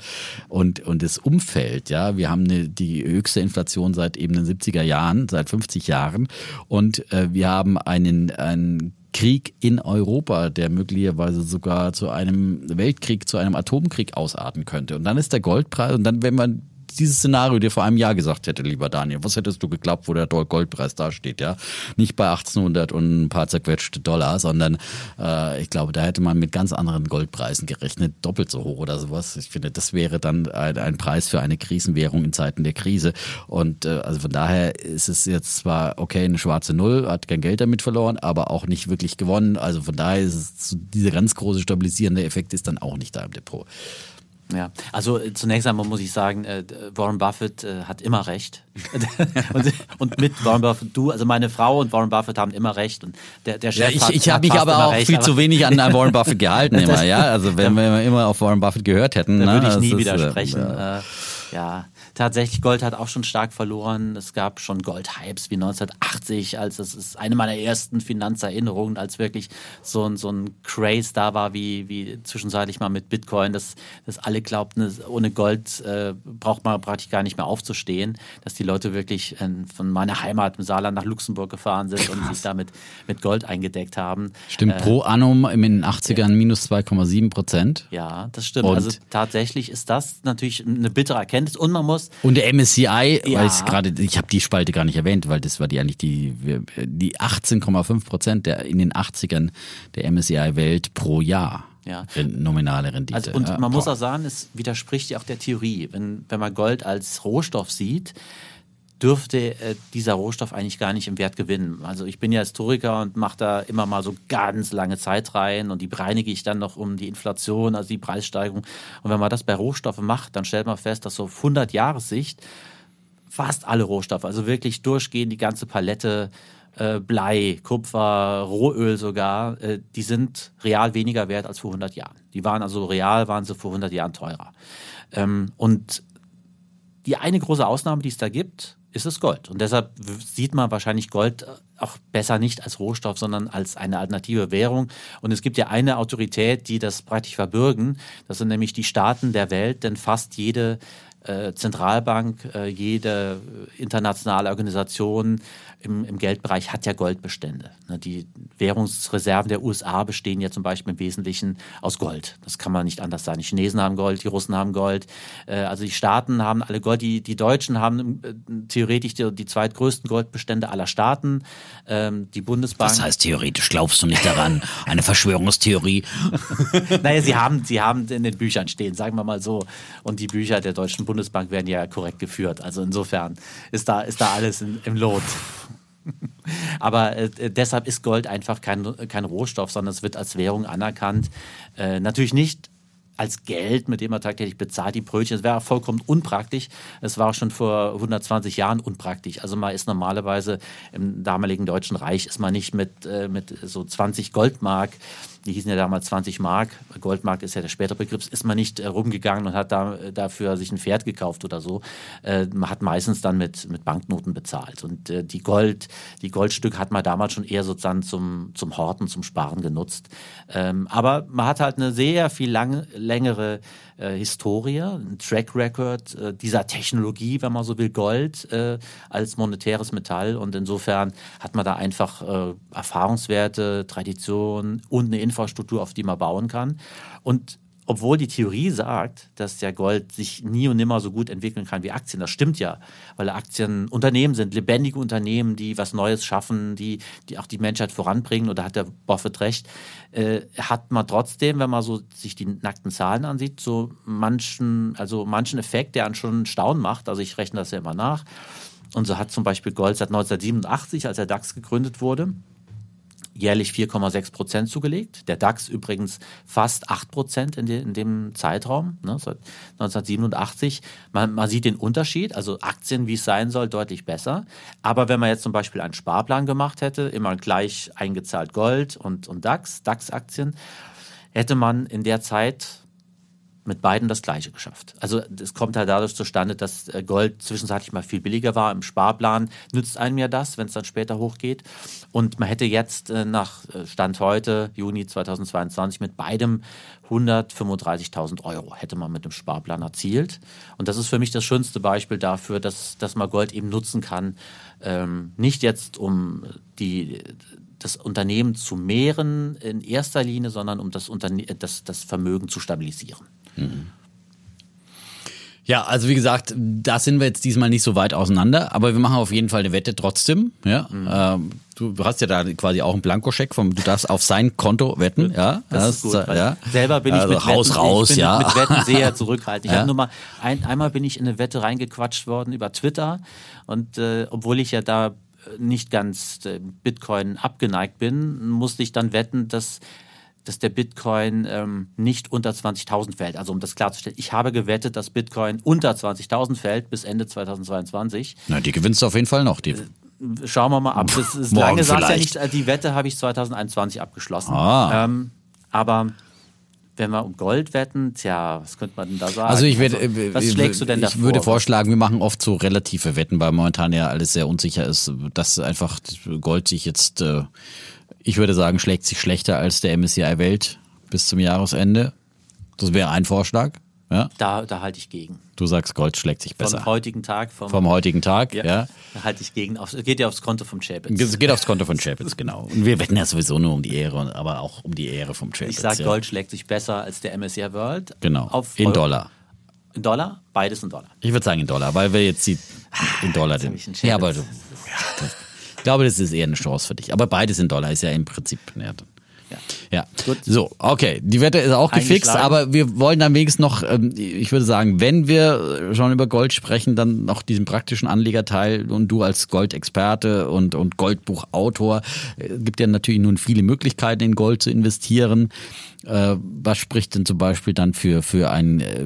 und, und das Umfeld, ja, wir haben eine, die höchste Inflation seit eben den 70er Jahren, seit 50 Jahren und äh, wir haben einen, einen Krieg in Europa, der möglicherweise sogar zu einem Weltkrieg, zu einem Atomkrieg ausarten könnte. Und dann ist der Goldpreis, und dann, wenn man dieses Szenario dir vor einem Jahr gesagt hätte, lieber Daniel, was hättest du geglaubt, wo der Goldpreis da steht, ja? Nicht bei 1800 und ein paar zerquetschte Dollar, sondern äh, ich glaube, da hätte man mit ganz anderen Goldpreisen gerechnet, doppelt so hoch oder sowas. Ich finde, das wäre dann ein, ein Preis für eine Krisenwährung in Zeiten der Krise. Und äh, also von daher ist es jetzt zwar okay, eine schwarze Null, hat kein Geld damit verloren, aber auch nicht wirklich gewonnen. Also von daher ist es dieser ganz große stabilisierende Effekt ist dann auch nicht da im Depot. Ja, also äh, zunächst einmal muss ich sagen, äh, Warren Buffett äh, hat immer recht. [LAUGHS] und, und, mit Warren Buffett, du, also meine Frau und Warren Buffett haben immer recht. Und der, der Chef ja, ich, ich habe mich aber auch recht, viel zu wenig an, [LAUGHS] an Warren Buffett gehalten immer, ja. Also wenn wir immer auf Warren Buffett gehört hätten, dann würde ich nie ist, widersprechen. Äh, ja tatsächlich, Gold hat auch schon stark verloren. Es gab schon Gold-Hypes wie 1980, als es ist eine meiner ersten Finanzerinnerungen, als wirklich so ein, so ein Craze da war, wie, wie zwischenzeitlich mal mit Bitcoin, dass, dass alle glaubten, ohne Gold äh, braucht man praktisch gar nicht mehr aufzustehen, dass die Leute wirklich äh, von meiner Heimat im Saarland nach Luxemburg gefahren sind Krass. und sich damit mit Gold eingedeckt haben. Stimmt, äh, pro annum in den 80ern ja. minus 2,7 Prozent. Ja, das stimmt. Und also tatsächlich ist das natürlich eine bittere Erkenntnis und man muss und der MSCI, ja. weil ich gerade, ich habe die Spalte gar nicht erwähnt, weil das war die eigentlich die, die 18,5 Prozent der in den 80ern der MSCI-Welt pro Jahr. Ja. Nominale Rendite. Also, und man ja. muss auch sagen, es widerspricht ja auch der Theorie. Wenn, wenn man Gold als Rohstoff sieht, dürfte äh, dieser Rohstoff eigentlich gar nicht im Wert gewinnen. Also ich bin ja Historiker und mache da immer mal so ganz lange Zeitreihen und die bereinige ich dann noch um die Inflation, also die Preissteigerung. Und wenn man das bei Rohstoffen macht, dann stellt man fest, dass so auf 100 Jahressicht fast alle Rohstoffe, also wirklich durchgehend die ganze Palette, äh, Blei, Kupfer, Rohöl sogar, äh, die sind real weniger wert als vor 100 Jahren. Die waren also real, waren sie vor 100 Jahren teurer. Ähm, und die eine große Ausnahme, die es da gibt, ist es Gold. Und deshalb sieht man wahrscheinlich Gold auch besser nicht als Rohstoff, sondern als eine alternative Währung. Und es gibt ja eine Autorität, die das praktisch verbürgen. Das sind nämlich die Staaten der Welt, denn fast jede äh, Zentralbank, äh, jede internationale Organisation im, im Geldbereich hat ja Goldbestände. Ne, die Währungsreserven der USA bestehen ja zum Beispiel im Wesentlichen aus Gold. Das kann man nicht anders sagen. Die Chinesen haben Gold, die Russen haben Gold. Äh, also die Staaten haben alle Gold. Die, die Deutschen haben äh, theoretisch die, die zweitgrößten Goldbestände aller Staaten. Ähm, die Bundesbank. Was heißt theoretisch? Glaubst du nicht daran? Eine Verschwörungstheorie? [LAUGHS] naja, sie haben, sie haben in den Büchern stehen, sagen wir mal so. Und die Bücher der Deutschen Bundesbank werden ja korrekt geführt. Also insofern ist da, ist da alles in, im Lot. [LAUGHS] Aber äh, deshalb ist Gold einfach kein, kein Rohstoff, sondern es wird als Währung anerkannt. Äh, natürlich nicht als Geld, mit dem man tagtäglich bezahlt, die Brötchen. Das wäre vollkommen unpraktisch. Es war schon vor 120 Jahren unpraktisch. Also man ist normalerweise im damaligen Deutschen Reich ist man nicht mit, äh, mit so 20 Goldmark die hießen ja damals 20 Mark, Goldmark ist ja der spätere Begriff, ist man nicht äh, rumgegangen und hat da, dafür sich ein Pferd gekauft oder so. Äh, man hat meistens dann mit, mit Banknoten bezahlt. Und äh, die Gold, die Goldstück hat man damals schon eher sozusagen zum, zum Horten, zum Sparen genutzt. Ähm, aber man hat halt eine sehr viel lang, längere äh, Historie, ein Track Record äh, dieser Technologie, wenn man so will, Gold äh, als monetäres Metall. Und insofern hat man da einfach äh, Erfahrungswerte, Tradition und eine Infrastruktur, auf die man bauen kann. Und obwohl die Theorie sagt, dass der Gold sich nie und nimmer so gut entwickeln kann wie Aktien. Das stimmt ja, weil Aktien Unternehmen sind, lebendige Unternehmen, die was Neues schaffen, die, die auch die Menschheit voranbringen. Oder hat der Buffett recht? Äh, hat man trotzdem, wenn man so sich die nackten Zahlen ansieht, so manchen, also manchen Effekt, der einen schon Staunen macht. Also ich rechne das ja immer nach. Und so hat zum Beispiel Gold seit 1987, als der DAX gegründet wurde, jährlich 4,6 Prozent zugelegt. Der DAX übrigens fast 8 Prozent in, in, dem Zeitraum, ne, seit 1987. Man, man, sieht den Unterschied, also Aktien, wie es sein soll, deutlich besser. Aber wenn man jetzt zum Beispiel einen Sparplan gemacht hätte, immer gleich eingezahlt Gold und, und DAX, DAX-Aktien, hätte man in der Zeit mit beiden das Gleiche geschafft. Also es kommt halt dadurch zustande, dass äh, Gold zwischenzeitlich mal viel billiger war. Im Sparplan nützt einem ja das, wenn es dann später hochgeht. Und man hätte jetzt äh, nach äh, Stand heute, Juni 2022, mit beidem 135.000 Euro hätte man mit dem Sparplan erzielt. Und das ist für mich das schönste Beispiel dafür, dass, dass man Gold eben nutzen kann. Ähm, nicht jetzt, um die das Unternehmen zu mehren in erster Linie, sondern um das, Unterne das, das Vermögen zu stabilisieren. Ja, also wie gesagt, da sind wir jetzt diesmal nicht so weit auseinander, aber wir machen auf jeden Fall eine Wette trotzdem. Ja, mhm. ähm, du hast ja da quasi auch einen Blankoscheck vom, du darfst auf sein Konto wetten. Ja, das, das ist gut. Ja. Selber bin ich also mit Haus Wetten, raus, ich bin ja. mit Wetten sehr [LAUGHS] zurückhaltend. Ich ja. habe nur mal ein, einmal bin ich in eine Wette reingequatscht worden über Twitter und äh, obwohl ich ja da nicht ganz äh, Bitcoin abgeneigt bin, musste ich dann wetten, dass dass der Bitcoin ähm, nicht unter 20.000 fällt. Also um das klarzustellen, ich habe gewettet, dass Bitcoin unter 20.000 fällt bis Ende 2022. Na, die gewinnst du auf jeden Fall noch. Die. Äh, schauen wir mal ab. Das ist lange sagt ja nicht, äh, die Wette habe ich 2021 abgeschlossen. Ah. Ähm, aber wenn wir um Gold wetten, tja, was könnte man denn da sagen? Also ich werde, also, was äh, schlägst du denn Ich würde vorschlagen, wir machen oft so relative Wetten, weil momentan ja alles sehr unsicher ist, dass einfach Gold sich jetzt äh, ich würde sagen, schlägt sich schlechter als der MSCI Welt bis zum Jahresende. Das wäre ein Vorschlag. Ja? Da, da halte ich gegen. Du sagst, Gold schlägt sich besser. Vom heutigen Tag. Vom, vom heutigen Tag, ja. ja. Da halte ich gegen. Es geht ja aufs Konto vom Chapitz. Es geht aufs Konto von Chapitz, genau. Und wir wetten ja sowieso nur um die Ehre, aber auch um die Ehre vom Chapitz. Ich sage, ja. Gold schlägt sich besser als der MSCI World. Genau. Auf in Euro. Dollar. In Dollar? Beides in Dollar. Ich würde sagen in Dollar, weil wir jetzt die in Dollar den. Ja, aber du. Ja, ich glaube, das ist eher eine Chance für dich. Aber beides in Dollar ist ja im Prinzip. Ja, ja. ja. Gut. So, okay. Die Wette ist auch gefixt, aber wir wollen dann wenigstens noch, ähm, ich würde sagen, wenn wir schon über Gold sprechen, dann noch diesen praktischen Anlegerteil und du als Goldexperte und, und Goldbuchautor, äh, gibt ja natürlich nun viele Möglichkeiten in Gold zu investieren. Äh, was spricht denn zum Beispiel dann für, für ein äh,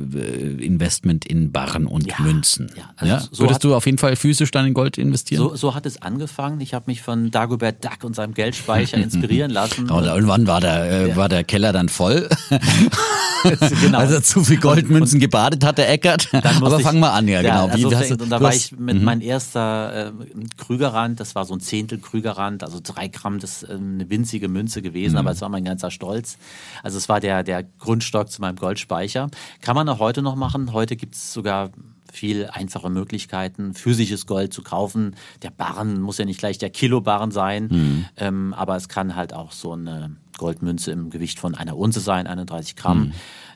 Investment in Barren und ja, Münzen? Ja, also ja? So Würdest hat, du auf jeden Fall physisch dann in Gold investieren? So, so hat es angefangen. Ich habe mich von Dagobert Duck und seinem Geldspeicher [LAUGHS] inspirieren lassen. Und irgendwann war der äh, war der Keller dann voll. [LAUGHS] genau. Als er zu viel Goldmünzen und, gebadet hat, der Eckert. Aber fangen wir an, ja, genau. Also Wie, hast du, und da war ich mit mhm. mein erster äh, Krügerrand, das war so ein Zehntel Krügerrand, also drei Gramm, das ist äh, eine winzige Münze gewesen, mhm. aber es war mein ganzer Stolz. Also es war der, der Grundstock zu meinem Goldspeicher. Kann man auch heute noch machen. Heute gibt es sogar viel einfache Möglichkeiten, physisches Gold zu kaufen. Der Barren muss ja nicht gleich der Kilobarren sein, mhm. ähm, aber es kann halt auch so eine Goldmünze im Gewicht von einer Unze sein, 31 Gramm. Mhm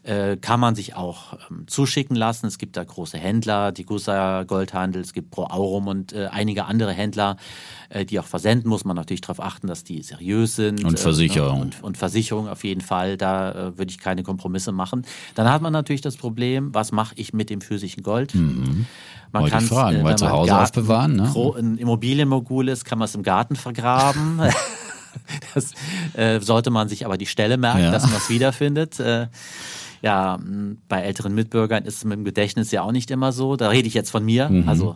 äh, kann man sich auch ähm, zuschicken lassen. Es gibt da große Händler, die Gusa Goldhandel, es gibt Pro Aurum und äh, einige andere Händler, äh, die auch versenden. Muss man natürlich darauf achten, dass die seriös sind. Und Versicherung. Äh, und, und, Versicherung auf jeden Fall. Da äh, würde ich keine Kompromisse machen. Dann hat man natürlich das Problem, was mache ich mit dem physischen Gold? Mhm. Man kann fragen, äh, zu Hause Garten, aufbewahren. Ne? Ein Immobilienmogul ist, kann man es im Garten vergraben. [LAUGHS] das äh, sollte man sich aber die Stelle merken, ja. dass man es wiederfindet. Äh, ja, bei älteren Mitbürgern ist es mit dem Gedächtnis ja auch nicht immer so. Da rede ich jetzt von mir. Mhm. Also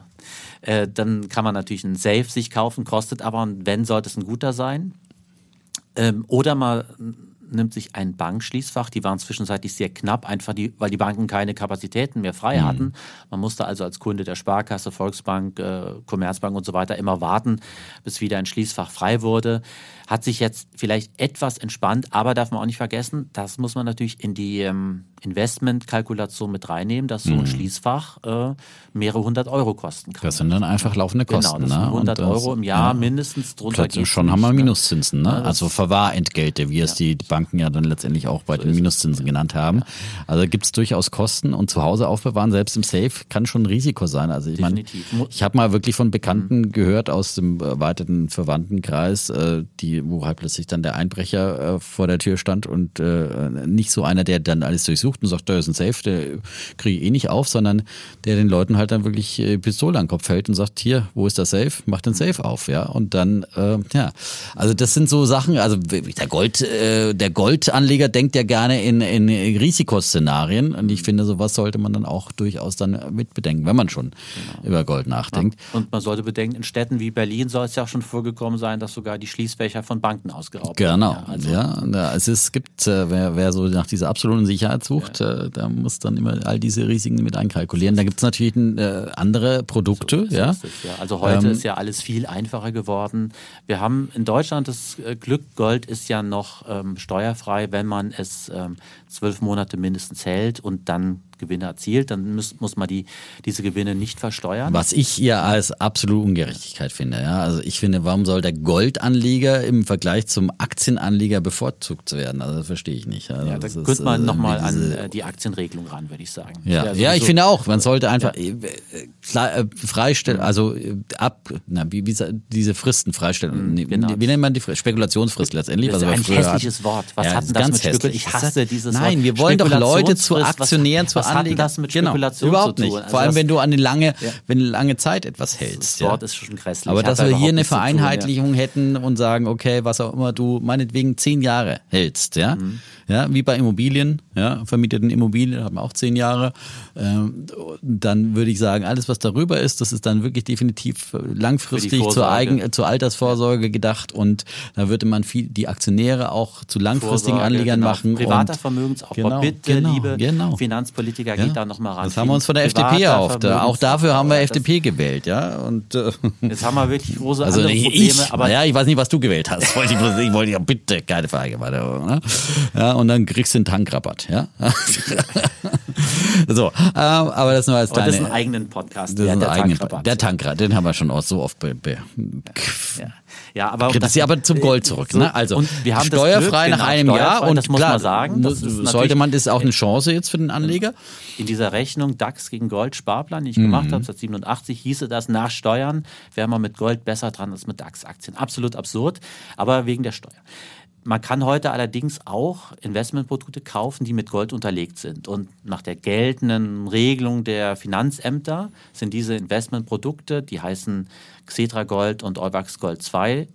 äh, dann kann man natürlich einen Safe sich kaufen, kostet aber, wenn, sollte es ein guter sein. Ähm, oder mal nimmt sich ein Bankschließfach. Die waren zwischenzeitlich sehr knapp, einfach die, weil die Banken keine Kapazitäten mehr frei mhm. hatten. Man musste also als Kunde der Sparkasse, Volksbank, äh, Commerzbank und so weiter immer warten, bis wieder ein Schließfach frei wurde. Hat sich jetzt vielleicht etwas entspannt, aber darf man auch nicht vergessen, das muss man natürlich in die ähm, Investmentkalkulation mit reinnehmen, dass so ein mhm. Schließfach äh, mehrere hundert Euro kosten kann. Das sind dann einfach laufende genau, Kosten. Genau, das sind 100 ne? Euro im Jahr ja. mindestens drunter. Schon haben wir ne? Minuszinsen, ne? Ja, also Verwahrentgelte, wie es die Banken ja dann letztendlich auch bei so den Minuszinsen genannt haben. Ja. Also gibt es durchaus Kosten und zu Hause aufbewahren, selbst im Safe, kann schon ein Risiko sein. Also ich meine, ich habe mal wirklich von Bekannten mhm. gehört aus dem erweiterten Verwandtenkreis, äh, die, wo halt plötzlich dann der Einbrecher äh, vor der Tür stand und äh, nicht so einer, der dann alles durchsucht sucht und sagt, da ist ein Safe, der kriege ich eh nicht auf, sondern der den Leuten halt dann wirklich äh, Pistole an den Kopf hält und sagt, hier, wo ist der Safe? Mach den Safe auf, ja. Und dann, äh, ja, also das sind so Sachen, also der Gold, äh, der Goldanleger denkt ja gerne in, in Risikoszenarien und ich finde, sowas sollte man dann auch durchaus dann mit bedenken, wenn man schon genau. über Gold nachdenkt. Und man sollte bedenken, in Städten wie Berlin soll es ja schon vorgekommen sein, dass sogar die Schließfächer von Banken ausgeraubt werden. Genau, ja, also. ja, es, ist, gibt, äh, wer, wer so nach dieser absoluten Sicherheit sucht. Ja. Äh, da muss dann immer all diese Risiken mit einkalkulieren. Da gibt es natürlich äh, andere Produkte. So, ja. Es, ja. Also heute ähm, ist ja alles viel einfacher geworden. Wir haben in Deutschland das äh, Glück, Gold ist ja noch ähm, steuerfrei, wenn man es ähm, zwölf Monate mindestens hält und dann Gewinne erzielt, dann muss, muss man die, diese Gewinne nicht versteuern. Was ich ja als absolute Ungerechtigkeit finde. Ja? Also ich finde, warum soll der Goldanleger im Vergleich zum Aktienanleger bevorzugt werden? Also das verstehe ich nicht. Also ja, da könnte man äh, nochmal an äh, die Aktienregelung ran, würde ich sagen. Ja, ja, ja ich finde auch, man sollte einfach ja. Äh, äh, freistellen, also ab, na, wie, wie diese Fristen freistellen. Mhm, genau. Wie, nennt man die Spekulationsfrist letztendlich? Das ist ein hässliches Wort. Was ja, hat denn das mit Spekulation? Ich hasse dieses Nein, wir wollen doch Leute zu Aktionären, zu was Anleger. das mit genau, Spekulation überhaupt nicht. Also Vor allem, wenn du eine lange, ja. wenn lange Zeit etwas hältst. Das Wort ja. ist schon grässlich. Aber dass wir hier eine Vereinheitlichung tun, ja. hätten und sagen, okay, was auch immer du meinetwegen zehn Jahre hältst, ja. Mhm ja, wie bei Immobilien, ja, vermieteten Immobilien haben auch zehn Jahre. Ähm, dann würde ich sagen, alles, was darüber ist, das ist dann wirklich definitiv langfristig zur, Eigen, zur Altersvorsorge gedacht und da würde man viel die Aktionäre auch zu langfristigen Vorsorge, Anlegern genau. machen. Privater Vermögensaufbau, genau, bitte, genau, liebe genau. Finanzpolitiker, ja. geht da nochmal ran. Das haben wir uns von der FDP erhofft. Auch dafür haben wir FDP gewählt, ja. Und, äh, [LAUGHS] Jetzt haben wir wirklich große also andere Probleme. Ich, aber ja, ich weiß nicht, was du gewählt hast. [LAUGHS] Wollte ich, ich wollte ja bitte keine Frage weiter. Ne? Ja, und dann kriegst du einen Tankrabatt, ja. [LAUGHS] so, ähm, aber das nur als kleine. Das ist ein eigenen Podcast. Das ja, der, eigenen, Tankrabatt. der Tankrabatt, den haben wir schon auch so oft be, be, ja. Ja, aber das ist aber zum Gold zurück. So, ne? Also wir haben steuerfrei Glück, nach genau, einem Jahr und das muss klar, man sagen. Das sollte man das ist auch eine Chance jetzt für den Anleger. In dieser Rechnung DAX gegen Gold Sparplan, die ich mhm. gemacht habe, seit 87 hieße das nach Steuern wäre man mit Gold besser dran als mit DAX-Aktien. Absolut absurd, aber wegen der Steuer. Man kann heute allerdings auch Investmentprodukte kaufen, die mit Gold unterlegt sind. Und nach der geltenden Regelung der Finanzämter sind diese Investmentprodukte, die heißen Xetra Gold und Euwax Gold 2,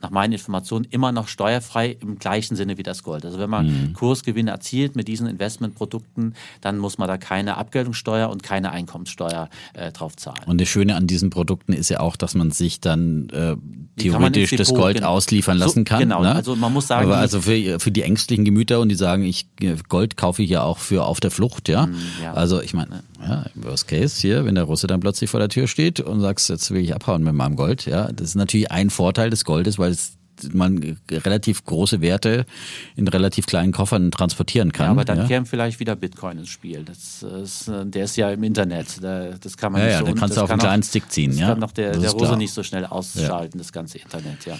nach meinen Informationen immer noch steuerfrei im gleichen Sinne wie das Gold. Also wenn man mhm. Kursgewinne erzielt mit diesen Investmentprodukten, dann muss man da keine Abgeltungssteuer und keine Einkommenssteuer äh, drauf zahlen. Und das Schöne an diesen Produkten ist ja auch, dass man sich dann äh, theoretisch das Gold genau. ausliefern lassen kann. genau, ne? also man muss sagen. Aber also für, für die ängstlichen Gemüter und die sagen, ich Gold kaufe ich ja auch für auf der Flucht, ja. Mm, ja. Also ich meine, ja, worst case hier, wenn der Russe dann plötzlich vor der Tür steht und sagst, jetzt will ich abhauen mit meinem Gold, ja, das ist natürlich ein Vorteil des Goldes, weil es man relativ große Werte in relativ kleinen Koffern transportieren kann. Ja, aber dann ja. käme vielleicht wieder Bitcoin ins Spiel. Das ist, der ist ja im Internet. Das kann man ja, nicht ja, so. Ja, dann kannst du auf einen kleinen Stick ziehen. Das ja. kann doch der, der Rose nicht so schnell ausschalten, das ganze Internet, ja.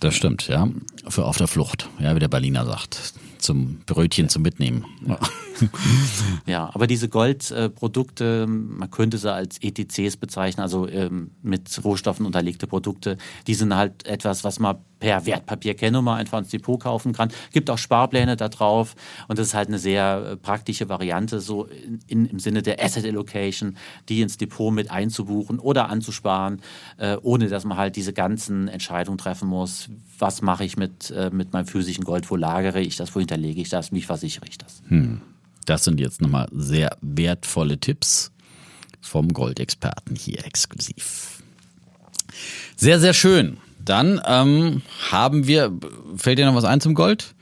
Das stimmt, ja. Für auf der Flucht, ja, wie der Berliner sagt. Zum Brötchen zum Mitnehmen. Ja, [LAUGHS] ja aber diese Goldprodukte, man könnte sie als ETCs bezeichnen, also ähm, mit Rohstoffen unterlegte Produkte, die sind halt etwas, was man per Wertpapierkennnummer einfach ins Depot kaufen kann. Gibt auch Sparpläne da drauf und das ist halt eine sehr äh, praktische Variante, so in, in, im Sinne der Asset Allocation, die ins Depot mit einzubuchen oder anzusparen, äh, ohne dass man halt diese ganzen Entscheidungen treffen muss. Was mache ich mit, äh, mit meinem physischen Gold? Wo lagere ich das? Wo hinterlege ich das? Wie versichere ich das? Hm. Das sind jetzt nochmal sehr wertvolle Tipps vom Goldexperten hier exklusiv. Sehr, sehr schön. Dann ähm, haben wir, fällt dir noch was ein zum Gold?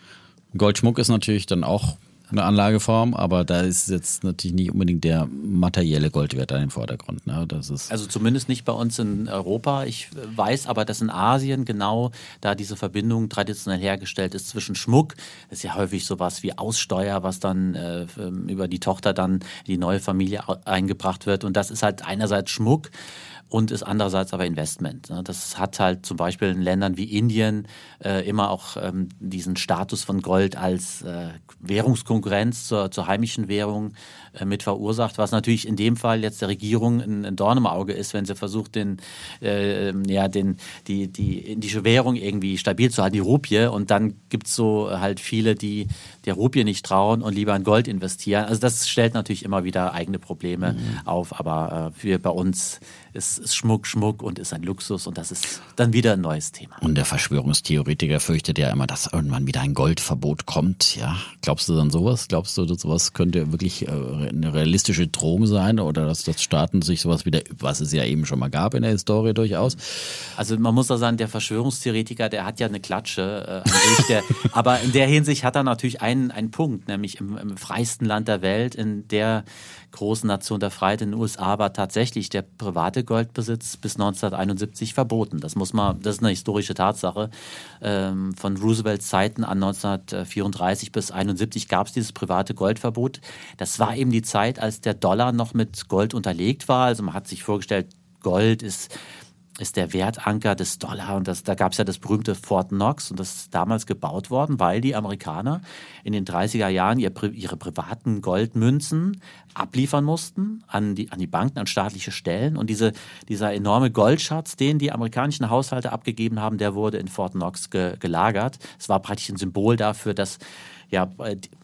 Goldschmuck ist natürlich dann auch eine Anlageform, aber da ist jetzt natürlich nicht unbedingt der materielle Goldwert im Vordergrund. Ne? Das ist also zumindest nicht bei uns in Europa. Ich weiß aber, dass in Asien genau da diese Verbindung traditionell hergestellt ist zwischen Schmuck, das ist ja häufig sowas wie Aussteuer, was dann äh, über die Tochter dann in die neue Familie eingebracht wird. Und das ist halt einerseits Schmuck, und ist andererseits aber Investment. Ne? Das hat halt zum Beispiel in Ländern wie Indien äh, immer auch ähm, diesen Status von Gold als äh, Währungskonkurrenz zur, zur heimischen Währung äh, mit verursacht, was natürlich in dem Fall jetzt der Regierung ein, ein Dorn im Auge ist, wenn sie versucht, den, äh, ja, den, die, die indische Währung irgendwie stabil zu halten, die Rupie. Und dann gibt es so halt viele, die der Rupie nicht trauen und lieber in Gold investieren. Also das stellt natürlich immer wieder eigene Probleme mhm. auf, aber äh, wir bei uns ist, ist Schmuck Schmuck und ist ein Luxus und das ist dann wieder ein neues Thema. Und der Verschwörungstheoretiker fürchtet ja immer, dass irgendwann wieder ein Goldverbot kommt. Ja, glaubst du dann sowas? Glaubst du, dass sowas könnte wirklich äh, eine realistische Drohung sein oder dass das Staaten sich sowas wieder, was es ja eben schon mal gab in der Historie durchaus? Also man muss da sagen, der Verschwörungstheoretiker, der hat ja eine Klatsche äh, an sich, der, [LAUGHS] aber in der Hinsicht hat er natürlich einen, einen Punkt, nämlich im, im freiesten Land der Welt, in der großen Nation der Freiheit in den USA war tatsächlich der private Goldbesitz bis 1971 verboten. Das muss man, das ist eine historische Tatsache. Ähm, von Roosevelts Zeiten an 1934 bis 1971 gab es dieses private Goldverbot. Das war eben die Zeit, als der Dollar noch mit Gold unterlegt war. Also man hat sich vorgestellt, Gold ist ist der Wertanker des Dollar. Und das, da gab es ja das berühmte Fort Knox und das ist damals gebaut worden, weil die Amerikaner in den 30er Jahren ihr, ihre privaten Goldmünzen abliefern mussten an die, an die Banken, an staatliche Stellen. Und diese, dieser enorme Goldschatz, den die amerikanischen Haushalte abgegeben haben, der wurde in Fort Knox ge, gelagert. Es war praktisch ein Symbol dafür, dass ja,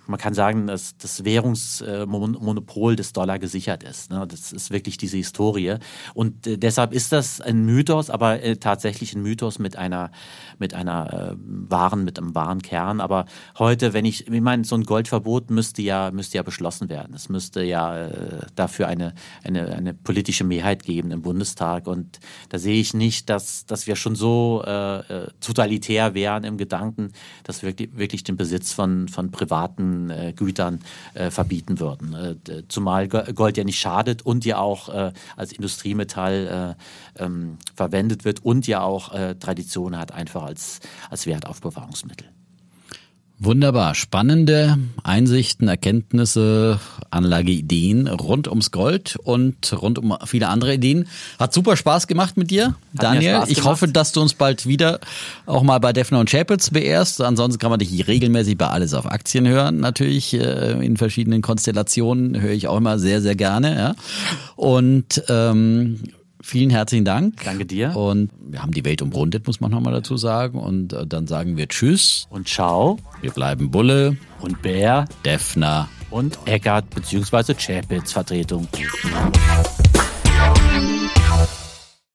man kann sagen, dass das Währungsmonopol des Dollar gesichert ist. Ne? Das ist wirklich diese Historie. Und äh, deshalb ist das ein Mythos, aber äh, tatsächlich ein Mythos mit einer, mit einer äh, wahren, mit einem wahren Kern. Aber heute, wenn ich, ich meine, so ein Goldverbot müsste ja, müsste ja beschlossen werden. Es müsste ja dafür eine, eine, eine politische Mehrheit geben im Bundestag. Und da sehe ich nicht, dass, dass wir schon so äh, totalitär wären im Gedanken, dass wir wirklich, den Besitz von, von privaten äh, Gütern äh, verbieten würden. Äh, zumal Gold ja nicht schadet und ja auch äh, als Industriemetall äh, ähm, verwendet wird und ja auch Tradition hat, einfach als, als Wertaufbewahrungsmittel. Wunderbar. Spannende Einsichten, Erkenntnisse, Anlageideen rund ums Gold und rund um viele andere Ideen. Hat super Spaß gemacht mit dir, Hat Daniel. Ich hoffe, dass du uns bald wieder auch mal bei Defner und Chapels beehrst. Ansonsten kann man dich regelmäßig bei Alles auf Aktien hören. Natürlich äh, in verschiedenen Konstellationen höre ich auch immer sehr, sehr gerne. Ja. Und ähm, Vielen herzlichen Dank. Danke dir. Und wir haben die Welt umrundet, muss man nochmal dazu sagen. Und äh, dann sagen wir Tschüss. Und Ciao. Wir bleiben Bulle. Und Bär. Defner. Und Eckart bzw. Chapitz Vertretung.